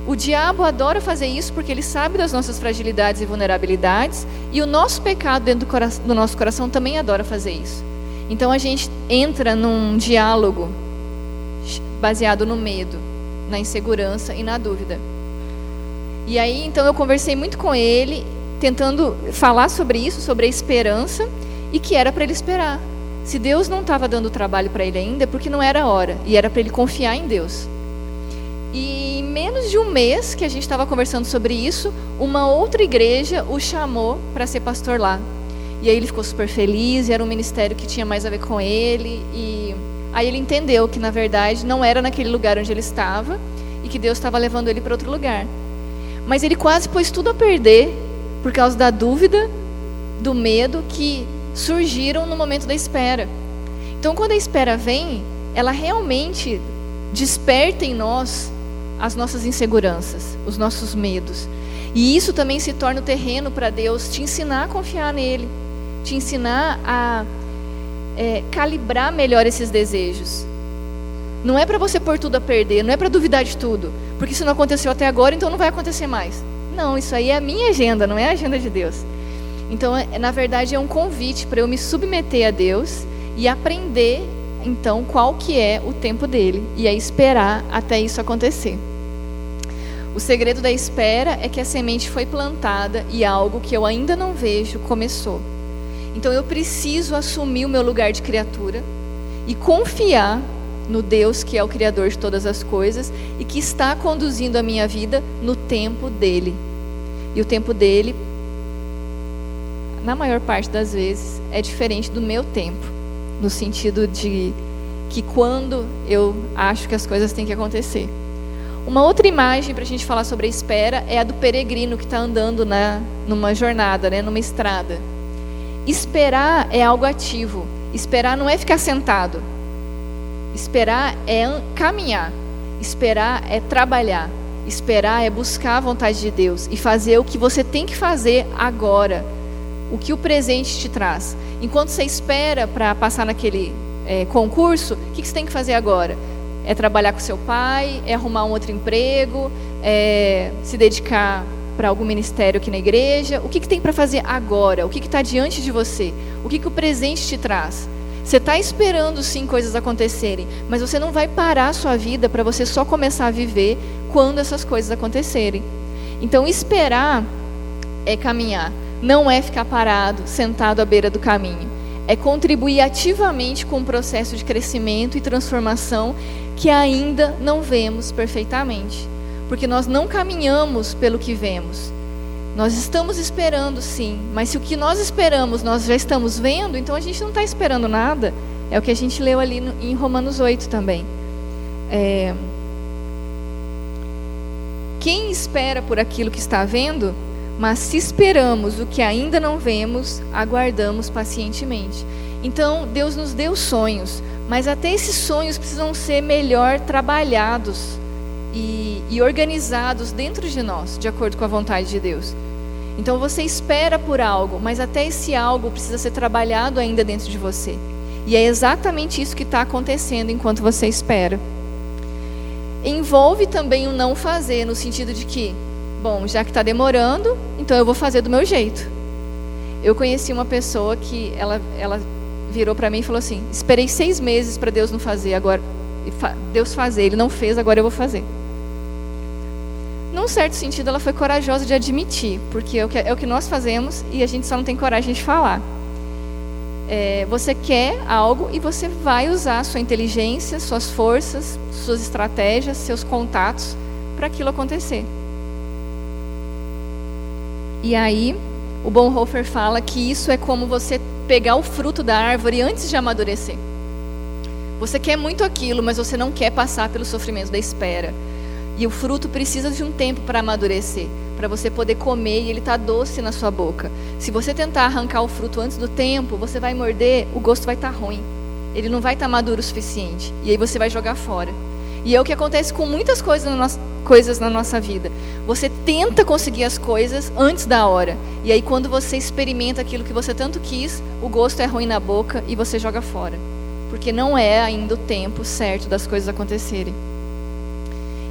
O diabo adora fazer isso porque ele sabe das nossas fragilidades e vulnerabilidades, e o nosso pecado dentro do, coração, do nosso coração também adora fazer isso. Então a gente entra num diálogo baseado no medo, na insegurança e na dúvida. E aí então eu conversei muito com ele tentando falar sobre isso, sobre a esperança, e que era para ele esperar. Se Deus não estava dando trabalho para ele ainda, é porque não era hora, e era para ele confiar em Deus. E em menos de um mês que a gente estava conversando sobre isso, uma outra igreja o chamou para ser pastor lá. E aí ele ficou super feliz, e era um ministério que tinha mais a ver com ele. E aí ele entendeu que, na verdade, não era naquele lugar onde ele estava e que Deus estava levando ele para outro lugar. Mas ele quase pôs tudo a perder por causa da dúvida, do medo que surgiram no momento da espera. Então, quando a espera vem, ela realmente desperta em nós as nossas inseguranças, os nossos medos. E isso também se torna o terreno para Deus te ensinar a confiar nele, te ensinar a é, calibrar melhor esses desejos. Não é para você pôr tudo a perder, não é para duvidar de tudo, porque se não aconteceu até agora, então não vai acontecer mais. Não, isso aí é a minha agenda, não é a agenda de Deus. Então, é, na verdade, é um convite para eu me submeter a Deus e aprender, então, qual que é o tempo dele e é esperar até isso acontecer. O segredo da espera é que a semente foi plantada e algo que eu ainda não vejo começou. Então eu preciso assumir o meu lugar de criatura e confiar no Deus que é o Criador de todas as coisas e que está conduzindo a minha vida no tempo dele. E o tempo dele, na maior parte das vezes, é diferente do meu tempo, no sentido de que quando eu acho que as coisas têm que acontecer. Uma outra imagem para a gente falar sobre a espera é a do peregrino que está andando na, numa jornada, né, numa estrada. Esperar é algo ativo. Esperar não é ficar sentado. Esperar é caminhar. Esperar é trabalhar. Esperar é buscar a vontade de Deus e fazer o que você tem que fazer agora. O que o presente te traz. Enquanto você espera para passar naquele é, concurso, o que você tem que fazer agora? É trabalhar com seu pai, é arrumar um outro emprego, é se dedicar para algum ministério aqui na igreja. O que, que tem para fazer agora? O que está diante de você? O que, que o presente te traz? Você está esperando sim coisas acontecerem, mas você não vai parar a sua vida para você só começar a viver quando essas coisas acontecerem. Então, esperar é caminhar, não é ficar parado, sentado à beira do caminho. É contribuir ativamente com o processo de crescimento e transformação que ainda não vemos perfeitamente. Porque nós não caminhamos pelo que vemos, nós estamos esperando sim, mas se o que nós esperamos nós já estamos vendo, então a gente não está esperando nada. É o que a gente leu ali no, em Romanos 8 também. É... Quem espera por aquilo que está vendo? Mas se esperamos o que ainda não vemos, aguardamos pacientemente. Então, Deus nos deu sonhos, mas até esses sonhos precisam ser melhor trabalhados e, e organizados dentro de nós, de acordo com a vontade de Deus. Então você espera por algo, mas até esse algo precisa ser trabalhado ainda dentro de você. E é exatamente isso que está acontecendo enquanto você espera. Envolve também o não fazer, no sentido de que, bom, já que está demorando, então eu vou fazer do meu jeito. Eu conheci uma pessoa que ela, ela virou para mim e falou assim: esperei seis meses para Deus não fazer, agora Deus fazer, Ele não fez, agora eu vou fazer. Num certo sentido, ela foi corajosa de admitir, porque é o que, é o que nós fazemos e a gente só não tem coragem de falar. É, você quer algo e você vai usar sua inteligência, suas forças, suas estratégias, seus contatos para aquilo acontecer. E aí, o Bonhoeffer fala que isso é como você pegar o fruto da árvore antes de amadurecer. Você quer muito aquilo, mas você não quer passar pelo sofrimento da espera. E o fruto precisa de um tempo para amadurecer, para você poder comer e ele está doce na sua boca. Se você tentar arrancar o fruto antes do tempo, você vai morder, o gosto vai estar tá ruim. Ele não vai estar tá maduro o suficiente. E aí você vai jogar fora. E é o que acontece com muitas coisas na, nossa, coisas na nossa vida. Você tenta conseguir as coisas antes da hora. E aí, quando você experimenta aquilo que você tanto quis, o gosto é ruim na boca e você joga fora. Porque não é ainda o tempo certo das coisas acontecerem.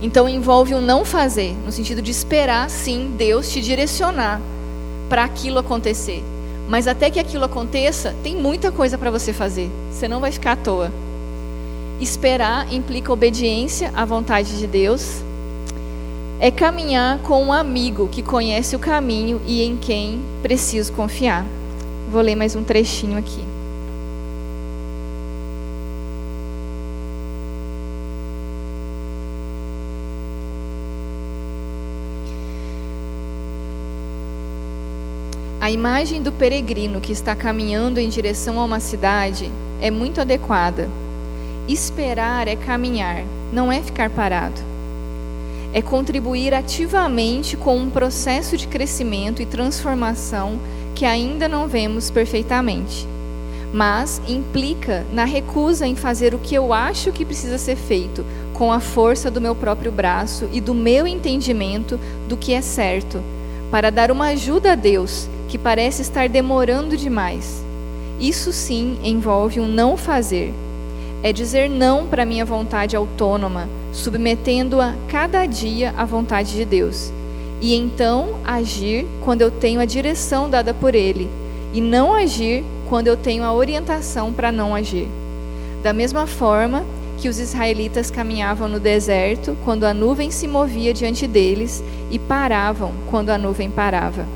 Então envolve o não fazer, no sentido de esperar sim Deus te direcionar para aquilo acontecer. Mas até que aquilo aconteça, tem muita coisa para você fazer. Você não vai ficar à toa. Esperar implica obediência à vontade de Deus. É caminhar com um amigo que conhece o caminho e em quem preciso confiar. Vou ler mais um trechinho aqui. A imagem do peregrino que está caminhando em direção a uma cidade é muito adequada. Esperar é caminhar, não é ficar parado. É contribuir ativamente com um processo de crescimento e transformação que ainda não vemos perfeitamente, mas implica na recusa em fazer o que eu acho que precisa ser feito com a força do meu próprio braço e do meu entendimento do que é certo, para dar uma ajuda a Deus que parece estar demorando demais. Isso sim envolve um não fazer. É dizer não para minha vontade autônoma, submetendo-a cada dia à vontade de Deus. E então agir quando eu tenho a direção dada por Ele, e não agir quando eu tenho a orientação para não agir. Da mesma forma que os israelitas caminhavam no deserto quando a nuvem se movia diante deles e paravam quando a nuvem parava.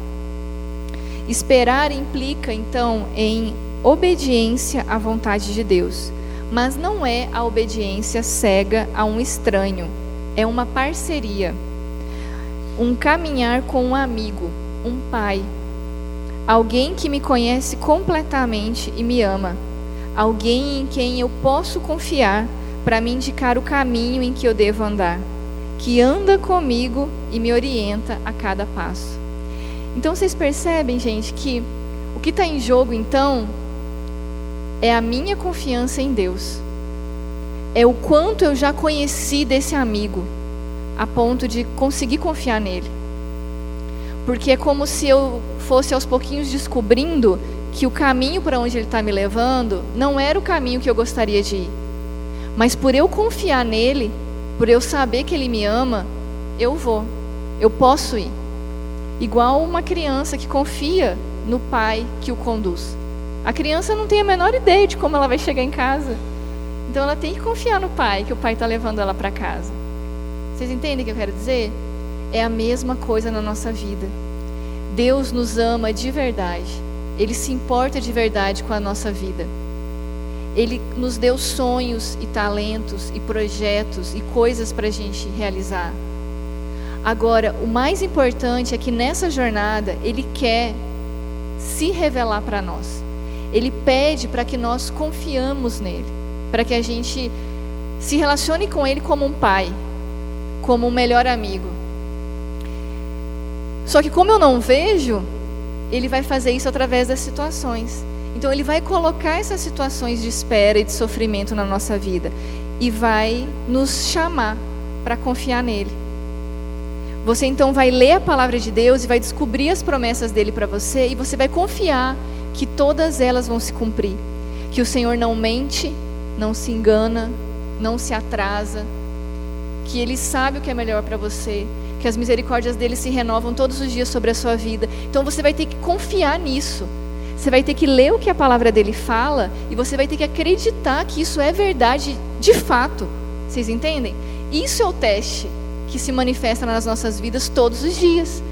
Esperar implica, então, em obediência à vontade de Deus, mas não é a obediência cega a um estranho, é uma parceria, um caminhar com um amigo, um pai, alguém que me conhece completamente e me ama, alguém em quem eu posso confiar para me indicar o caminho em que eu devo andar, que anda comigo e me orienta a cada passo. Então vocês percebem, gente, que o que está em jogo então é a minha confiança em Deus. É o quanto eu já conheci desse amigo, a ponto de conseguir confiar nele. Porque é como se eu fosse aos pouquinhos descobrindo que o caminho para onde ele está me levando não era o caminho que eu gostaria de ir. Mas por eu confiar nele, por eu saber que ele me ama, eu vou, eu posso ir. Igual uma criança que confia no pai que o conduz. A criança não tem a menor ideia de como ela vai chegar em casa. Então ela tem que confiar no pai, que o pai está levando ela para casa. Vocês entendem o que eu quero dizer? É a mesma coisa na nossa vida. Deus nos ama de verdade. Ele se importa de verdade com a nossa vida. Ele nos deu sonhos e talentos e projetos e coisas para a gente realizar. Agora, o mais importante é que nessa jornada ele quer se revelar para nós. Ele pede para que nós confiamos nele, para que a gente se relacione com ele como um pai, como um melhor amigo. Só que como eu não vejo, ele vai fazer isso através das situações. Então ele vai colocar essas situações de espera e de sofrimento na nossa vida e vai nos chamar para confiar nele. Você então vai ler a palavra de Deus e vai descobrir as promessas dele para você e você vai confiar que todas elas vão se cumprir. Que o Senhor não mente, não se engana, não se atrasa, que ele sabe o que é melhor para você, que as misericórdias dele se renovam todos os dias sobre a sua vida. Então você vai ter que confiar nisso. Você vai ter que ler o que a palavra dele fala e você vai ter que acreditar que isso é verdade de fato. Vocês entendem? Isso é o teste que se manifesta nas nossas vidas todos os dias.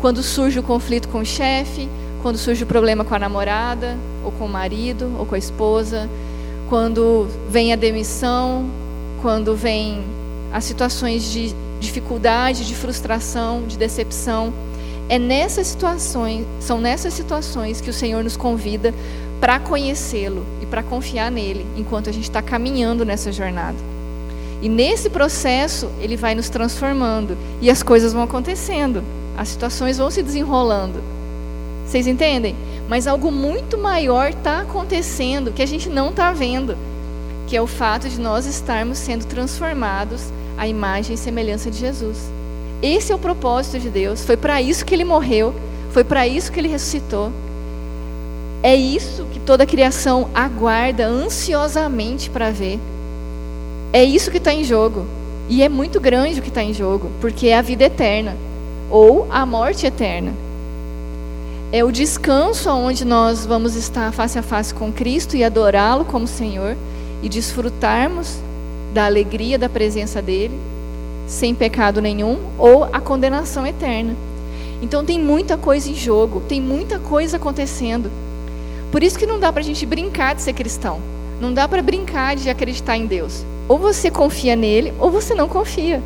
Quando surge o conflito com o chefe, quando surge o problema com a namorada, ou com o marido, ou com a esposa, quando vem a demissão, quando vem as situações de dificuldade, de frustração, de decepção. É nessas situações, são nessas situações que o Senhor nos convida para conhecê-lo e para confiar nele, enquanto a gente está caminhando nessa jornada. E nesse processo, ele vai nos transformando e as coisas vão acontecendo, as situações vão se desenrolando. Vocês entendem? Mas algo muito maior está acontecendo que a gente não está vendo, que é o fato de nós estarmos sendo transformados a imagem e semelhança de Jesus. Esse é o propósito de Deus. Foi para isso que ele morreu, foi para isso que ele ressuscitou. É isso que toda a criação aguarda ansiosamente para ver. É isso que está em jogo. E é muito grande o que está em jogo, porque é a vida eterna ou a morte eterna. É o descanso onde nós vamos estar face a face com Cristo e adorá-lo como Senhor e desfrutarmos da alegria da presença dele, sem pecado nenhum, ou a condenação eterna. Então tem muita coisa em jogo, tem muita coisa acontecendo. Por isso que não dá para a gente brincar de ser cristão. Não dá para brincar de acreditar em Deus. Ou você confia nele, ou você não confia.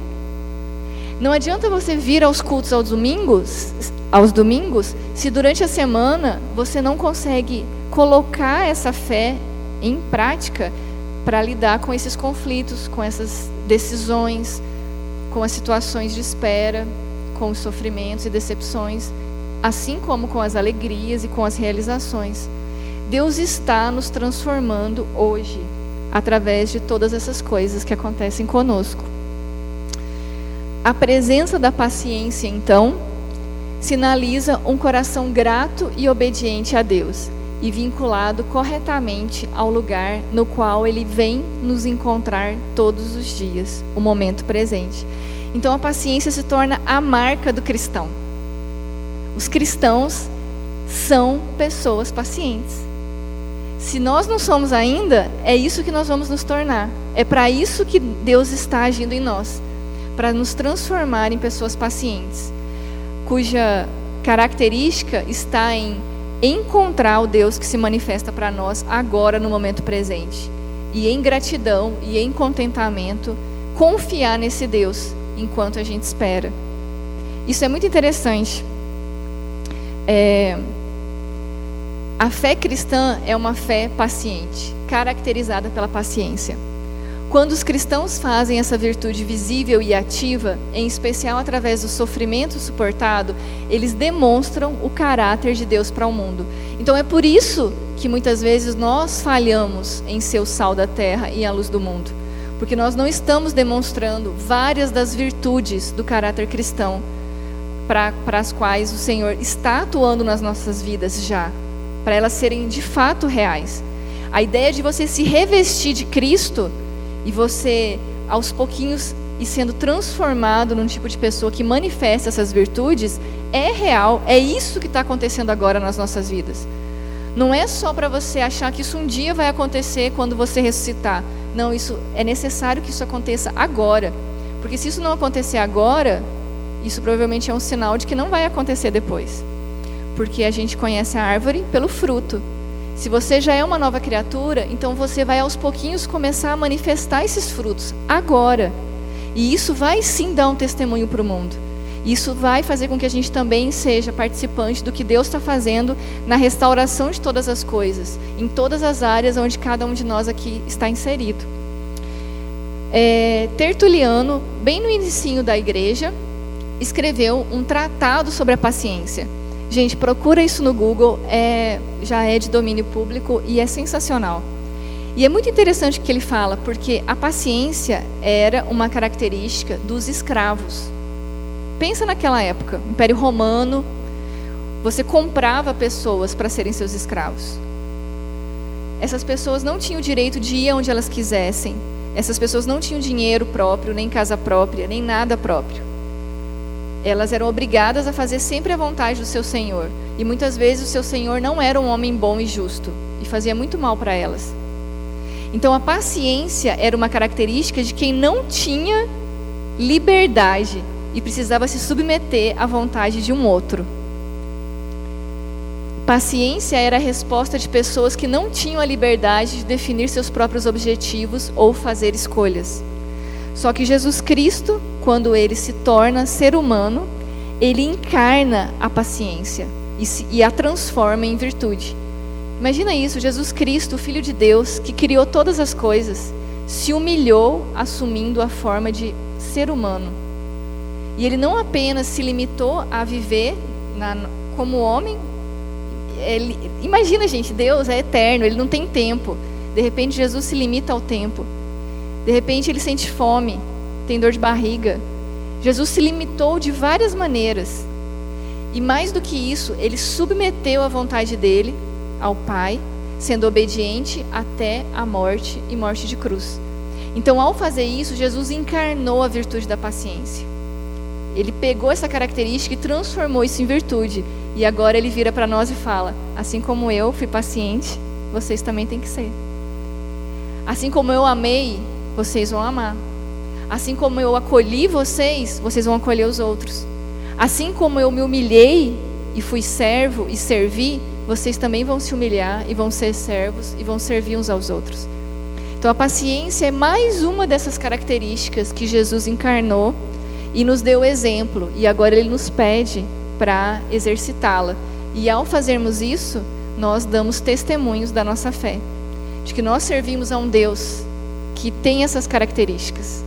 Não adianta você vir aos cultos aos domingos, aos domingos, se durante a semana você não consegue colocar essa fé em prática para lidar com esses conflitos, com essas decisões, com as situações de espera, com os sofrimentos e decepções, assim como com as alegrias e com as realizações. Deus está nos transformando hoje através de todas essas coisas que acontecem conosco. A presença da paciência, então, sinaliza um coração grato e obediente a Deus e vinculado corretamente ao lugar no qual ele vem nos encontrar todos os dias, o momento presente. Então a paciência se torna a marca do cristão. Os cristãos são pessoas pacientes. Se nós não somos ainda, é isso que nós vamos nos tornar. É para isso que Deus está agindo em nós para nos transformar em pessoas pacientes, cuja característica está em encontrar o Deus que se manifesta para nós agora no momento presente. E em gratidão e em contentamento, confiar nesse Deus enquanto a gente espera. Isso é muito interessante. É, a fé cristã é uma fé paciente, caracterizada pela paciência. Quando os cristãos fazem essa virtude visível e ativa, em especial através do sofrimento suportado, eles demonstram o caráter de Deus para o mundo. Então é por isso que muitas vezes nós falhamos em ser o sal da terra e a luz do mundo, porque nós não estamos demonstrando várias das virtudes do caráter cristão para, para as quais o Senhor está atuando nas nossas vidas já, para elas serem de fato reais. A ideia de você se revestir de Cristo e você, aos pouquinhos, e sendo transformado num tipo de pessoa que manifesta essas virtudes, é real, é isso que está acontecendo agora nas nossas vidas. Não é só para você achar que isso um dia vai acontecer quando você ressuscitar. Não, isso é necessário que isso aconteça agora. Porque se isso não acontecer agora, isso provavelmente é um sinal de que não vai acontecer depois. Porque a gente conhece a árvore pelo fruto. Se você já é uma nova criatura, então você vai aos pouquinhos começar a manifestar esses frutos agora. E isso vai sim dar um testemunho para o mundo. Isso vai fazer com que a gente também seja participante do que Deus está fazendo na restauração de todas as coisas, em todas as áreas onde cada um de nós aqui está inserido. É, Tertuliano, bem no início da igreja, escreveu um tratado sobre a paciência. Gente, procura isso no Google, é, já é de domínio público e é sensacional. E é muito interessante o que ele fala, porque a paciência era uma característica dos escravos. Pensa naquela época, Império Romano, você comprava pessoas para serem seus escravos. Essas pessoas não tinham o direito de ir onde elas quisessem. Essas pessoas não tinham dinheiro próprio, nem casa própria, nem nada próprio. Elas eram obrigadas a fazer sempre a vontade do seu senhor. E muitas vezes o seu senhor não era um homem bom e justo e fazia muito mal para elas. Então a paciência era uma característica de quem não tinha liberdade e precisava se submeter à vontade de um outro. Paciência era a resposta de pessoas que não tinham a liberdade de definir seus próprios objetivos ou fazer escolhas. Só que Jesus Cristo, quando ele se torna ser humano, ele encarna a paciência e, se, e a transforma em virtude. Imagina isso, Jesus Cristo, o Filho de Deus, que criou todas as coisas, se humilhou assumindo a forma de ser humano. E ele não apenas se limitou a viver na, como homem. Ele, imagina, gente, Deus é eterno, ele não tem tempo. De repente, Jesus se limita ao tempo. De repente, ele sente fome, tem dor de barriga. Jesus se limitou de várias maneiras. E mais do que isso, ele submeteu a vontade dele ao Pai, sendo obediente até a morte e morte de cruz. Então, ao fazer isso, Jesus encarnou a virtude da paciência. Ele pegou essa característica e transformou isso em virtude. E agora ele vira para nós e fala: Assim como eu fui paciente, vocês também têm que ser. Assim como eu amei, vocês vão amar. Assim como eu acolhi vocês, vocês vão acolher os outros. Assim como eu me humilhei e fui servo e servi, vocês também vão se humilhar e vão ser servos e vão servir uns aos outros. Então a paciência é mais uma dessas características que Jesus encarnou e nos deu exemplo, e agora ele nos pede para exercitá-la. E ao fazermos isso, nós damos testemunhos da nossa fé, de que nós servimos a um Deus que tem essas características.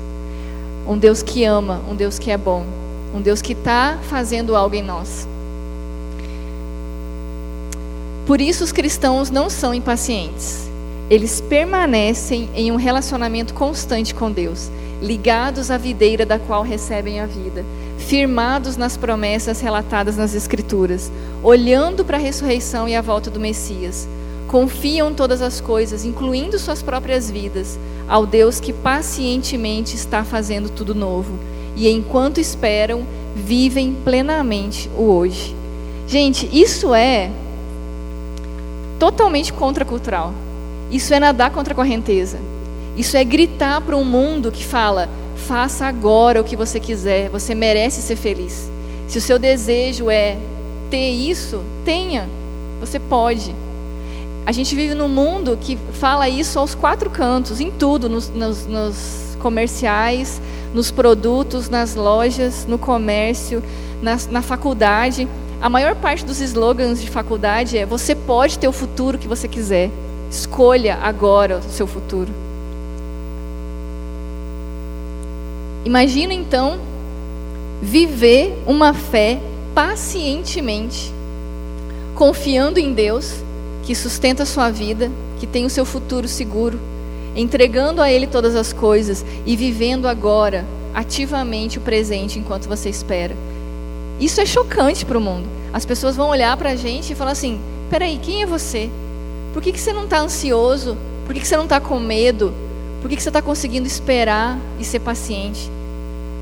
Um Deus que ama, um Deus que é bom, um Deus que está fazendo algo em nós. Por isso, os cristãos não são impacientes. Eles permanecem em um relacionamento constante com Deus, ligados à videira da qual recebem a vida, firmados nas promessas relatadas nas Escrituras, olhando para a ressurreição e a volta do Messias. Confiam todas as coisas, incluindo suas próprias vidas, ao Deus que pacientemente está fazendo tudo novo. E enquanto esperam, vivem plenamente o hoje. Gente, isso é totalmente contracultural. Isso é nadar contra a correnteza. Isso é gritar para um mundo que fala: faça agora o que você quiser, você merece ser feliz. Se o seu desejo é ter isso, tenha, você pode. A gente vive num mundo que fala isso aos quatro cantos, em tudo, nos, nos, nos comerciais, nos produtos, nas lojas, no comércio, na, na faculdade. A maior parte dos slogans de faculdade é: você pode ter o futuro que você quiser. Escolha agora o seu futuro. Imagina então viver uma fé pacientemente, confiando em Deus, que sustenta a sua vida, que tem o seu futuro seguro, entregando a Ele todas as coisas e vivendo agora, ativamente, o presente enquanto você espera. Isso é chocante para o mundo. As pessoas vão olhar para a gente e falar assim: peraí, quem é você? Por que, que você não está ansioso? Por que, que você não está com medo? Por que, que você está conseguindo esperar e ser paciente?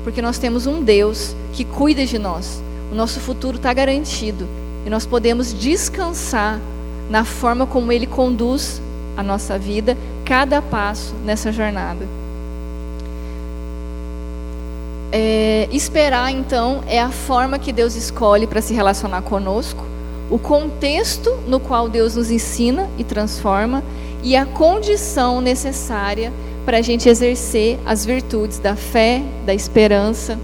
Porque nós temos um Deus que cuida de nós. O nosso futuro está garantido. E nós podemos descansar na forma como Ele conduz a nossa vida, cada passo nessa jornada. É, esperar, então, é a forma que Deus escolhe para se relacionar conosco, o contexto no qual Deus nos ensina e transforma, e a condição necessária para a gente exercer as virtudes da fé, da esperança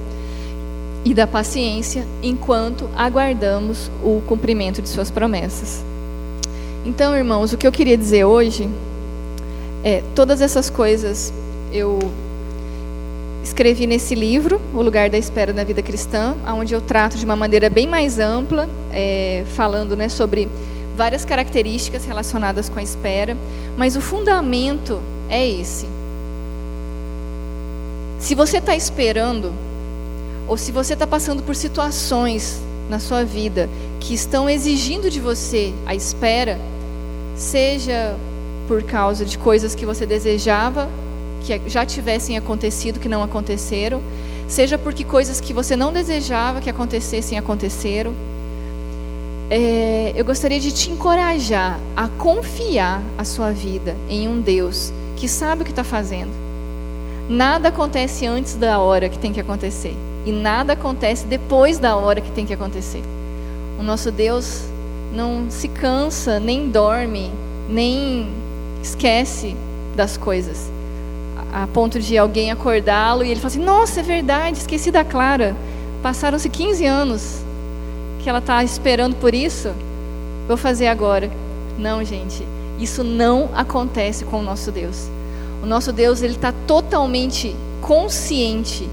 e da paciência, enquanto aguardamos o cumprimento de Suas promessas. Então, irmãos, o que eu queria dizer hoje é: todas essas coisas eu escrevi nesse livro, O Lugar da Espera na Vida Cristã, onde eu trato de uma maneira bem mais ampla, é, falando né, sobre várias características relacionadas com a espera, mas o fundamento é esse. Se você está esperando, ou se você está passando por situações na sua vida que estão exigindo de você a espera, seja por causa de coisas que você desejava que já tivessem acontecido, que não aconteceram, seja porque coisas que você não desejava que acontecessem, aconteceram. É, eu gostaria de te encorajar a confiar a sua vida em um Deus que sabe o que está fazendo. Nada acontece antes da hora que tem que acontecer. E nada acontece depois da hora que tem que acontecer. O nosso Deus não se cansa, nem dorme, nem esquece das coisas a ponto de alguém acordá-lo e ele fala assim: Nossa, é verdade, esqueci da Clara. Passaram-se 15 anos que ela está esperando por isso. Vou fazer agora. Não, gente, isso não acontece com o nosso Deus. O nosso Deus ele está totalmente consciente.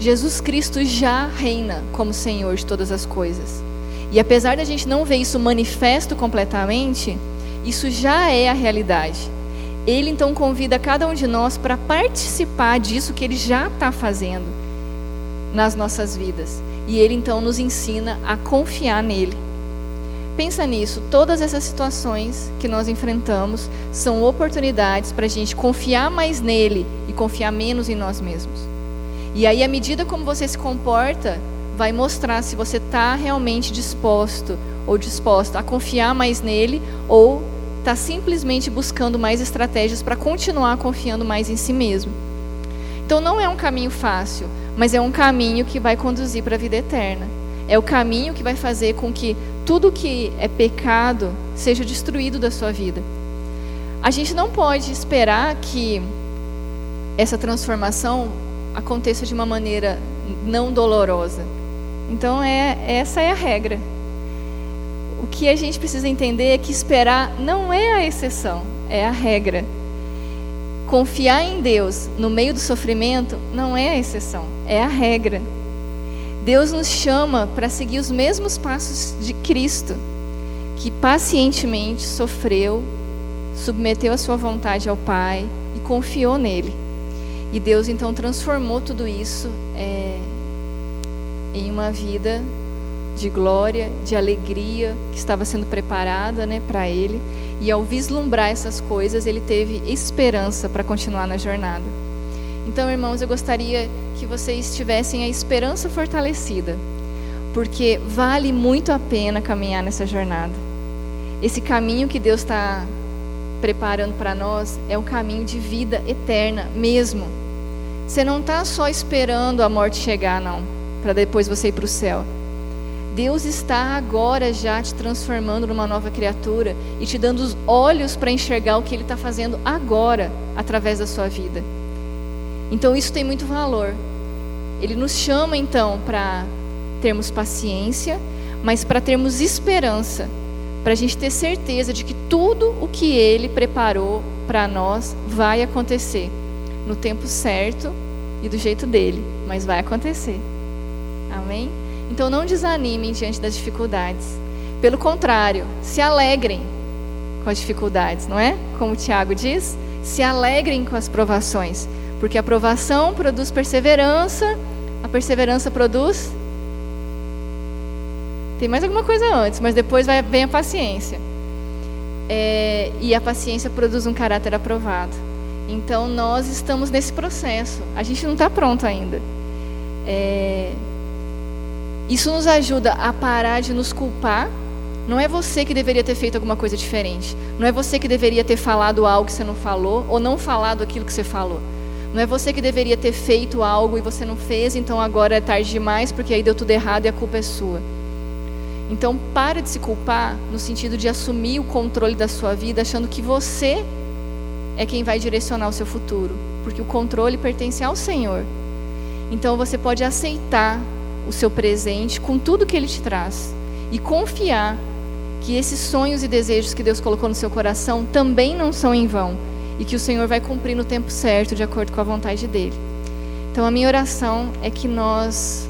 Jesus Cristo já reina como Senhor de todas as coisas. E apesar da gente não ver isso manifesto completamente, isso já é a realidade. Ele então convida cada um de nós para participar disso que ele já está fazendo nas nossas vidas. E ele então nos ensina a confiar nele. Pensa nisso, todas essas situações que nós enfrentamos são oportunidades para a gente confiar mais nele e confiar menos em nós mesmos. E aí, à medida como você se comporta, vai mostrar se você está realmente disposto ou disposta a confiar mais nele ou está simplesmente buscando mais estratégias para continuar confiando mais em si mesmo. Então não é um caminho fácil, mas é um caminho que vai conduzir para a vida eterna. É o caminho que vai fazer com que tudo que é pecado seja destruído da sua vida. A gente não pode esperar que essa transformação aconteça de uma maneira não dolorosa. Então é essa é a regra o que a gente precisa entender é que esperar não é a exceção, é a regra. Confiar em Deus no meio do sofrimento não é a exceção, é a regra. Deus nos chama para seguir os mesmos passos de Cristo, que pacientemente sofreu, submeteu a sua vontade ao Pai e confiou nele. E Deus então transformou tudo isso é, em uma vida de glória, de alegria que estava sendo preparada né, para ele. E ao vislumbrar essas coisas, ele teve esperança para continuar na jornada. Então, irmãos, eu gostaria que vocês tivessem a esperança fortalecida, porque vale muito a pena caminhar nessa jornada. Esse caminho que Deus está preparando para nós é um caminho de vida eterna mesmo. Você não está só esperando a morte chegar, não, para depois você ir para o céu. Deus está agora já te transformando numa nova criatura e te dando os olhos para enxergar o que Ele está fazendo agora através da sua vida. Então isso tem muito valor. Ele nos chama então para termos paciência, mas para termos esperança, para a gente ter certeza de que tudo o que Ele preparou para nós vai acontecer no tempo certo e do jeito dele, mas vai acontecer. Amém? Então não desanimem diante das dificuldades. Pelo contrário, se alegrem com as dificuldades, não é? Como o Tiago diz, se alegrem com as provações, porque a provação produz perseverança, a perseverança produz. Tem mais alguma coisa antes, mas depois vai, vem a paciência. É, e a paciência produz um caráter aprovado. Então nós estamos nesse processo. A gente não está pronto ainda. É, isso nos ajuda a parar de nos culpar. Não é você que deveria ter feito alguma coisa diferente. Não é você que deveria ter falado algo que você não falou ou não falado aquilo que você falou. Não é você que deveria ter feito algo e você não fez, então agora é tarde demais porque aí deu tudo errado e a culpa é sua. Então para de se culpar no sentido de assumir o controle da sua vida, achando que você é quem vai direcionar o seu futuro, porque o controle pertence ao Senhor. Então você pode aceitar o seu presente com tudo que Ele te traz e confiar que esses sonhos e desejos que Deus colocou no seu coração também não são em vão e que o Senhor vai cumprir no tempo certo, de acordo com a vontade dele. Então, a minha oração é que nós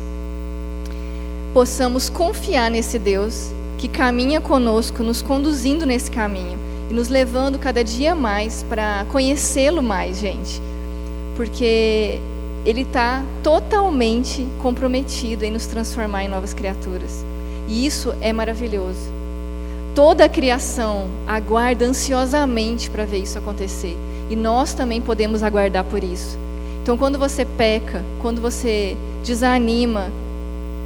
possamos confiar nesse Deus que caminha conosco, nos conduzindo nesse caminho e nos levando cada dia mais para conhecê-lo mais, gente. Porque ele está totalmente comprometido em nos transformar em novas criaturas. E isso é maravilhoso. Toda a criação aguarda ansiosamente para ver isso acontecer. E nós também podemos aguardar por isso. Então, quando você peca, quando você desanima,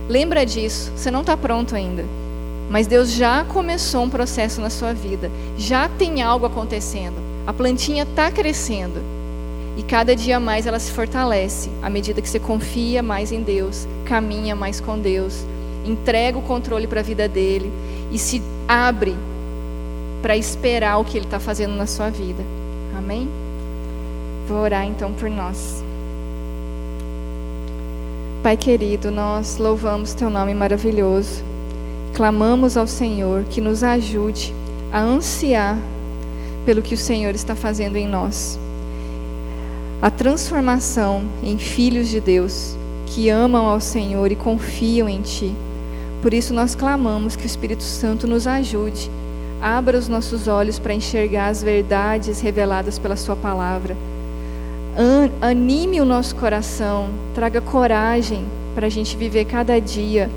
lembra disso. Você não está pronto ainda. Mas Deus já começou um processo na sua vida. Já tem algo acontecendo. A plantinha está crescendo. E cada dia mais ela se fortalece à medida que você confia mais em Deus, caminha mais com Deus, entrega o controle para a vida dele e se abre para esperar o que ele está fazendo na sua vida. Amém? Vou orar então por nós. Pai querido, nós louvamos Teu nome maravilhoso. Clamamos ao Senhor que nos ajude a ansiar pelo que o Senhor está fazendo em nós. A transformação em filhos de Deus que amam ao Senhor e confiam em Ti. Por isso nós clamamos que o Espírito Santo nos ajude, abra os nossos olhos para enxergar as verdades reveladas pela Sua palavra anime o nosso coração, traga coragem para a gente viver cada dia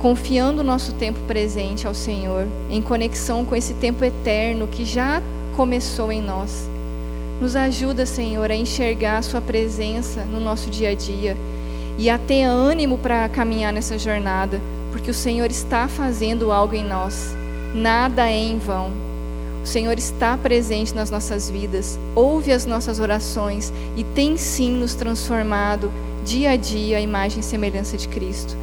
confiando o nosso tempo presente ao Senhor, em conexão com esse tempo eterno que já começou em nós. Nos ajuda, Senhor, a enxergar a Sua presença no nosso dia a dia e a ter ânimo para caminhar nessa jornada, porque o Senhor está fazendo algo em nós. Nada é em vão. O Senhor está presente nas nossas vidas, ouve as nossas orações e tem sim nos transformado dia a dia a imagem e semelhança de Cristo.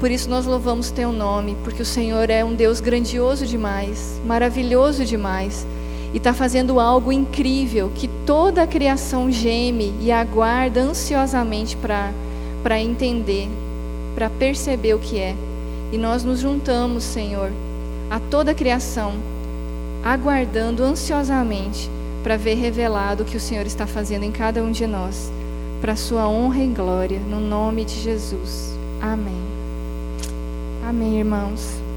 Por isso nós louvamos Teu nome, porque o Senhor é um Deus grandioso demais, maravilhoso demais, e está fazendo algo incrível que toda a criação geme e aguarda ansiosamente para entender, para perceber o que é. E nós nos juntamos, Senhor, a toda a criação aguardando ansiosamente para ver revelado o que o Senhor está fazendo em cada um de nós, para a sua honra e glória, no nome de Jesus. Amém. Amém, irmãos.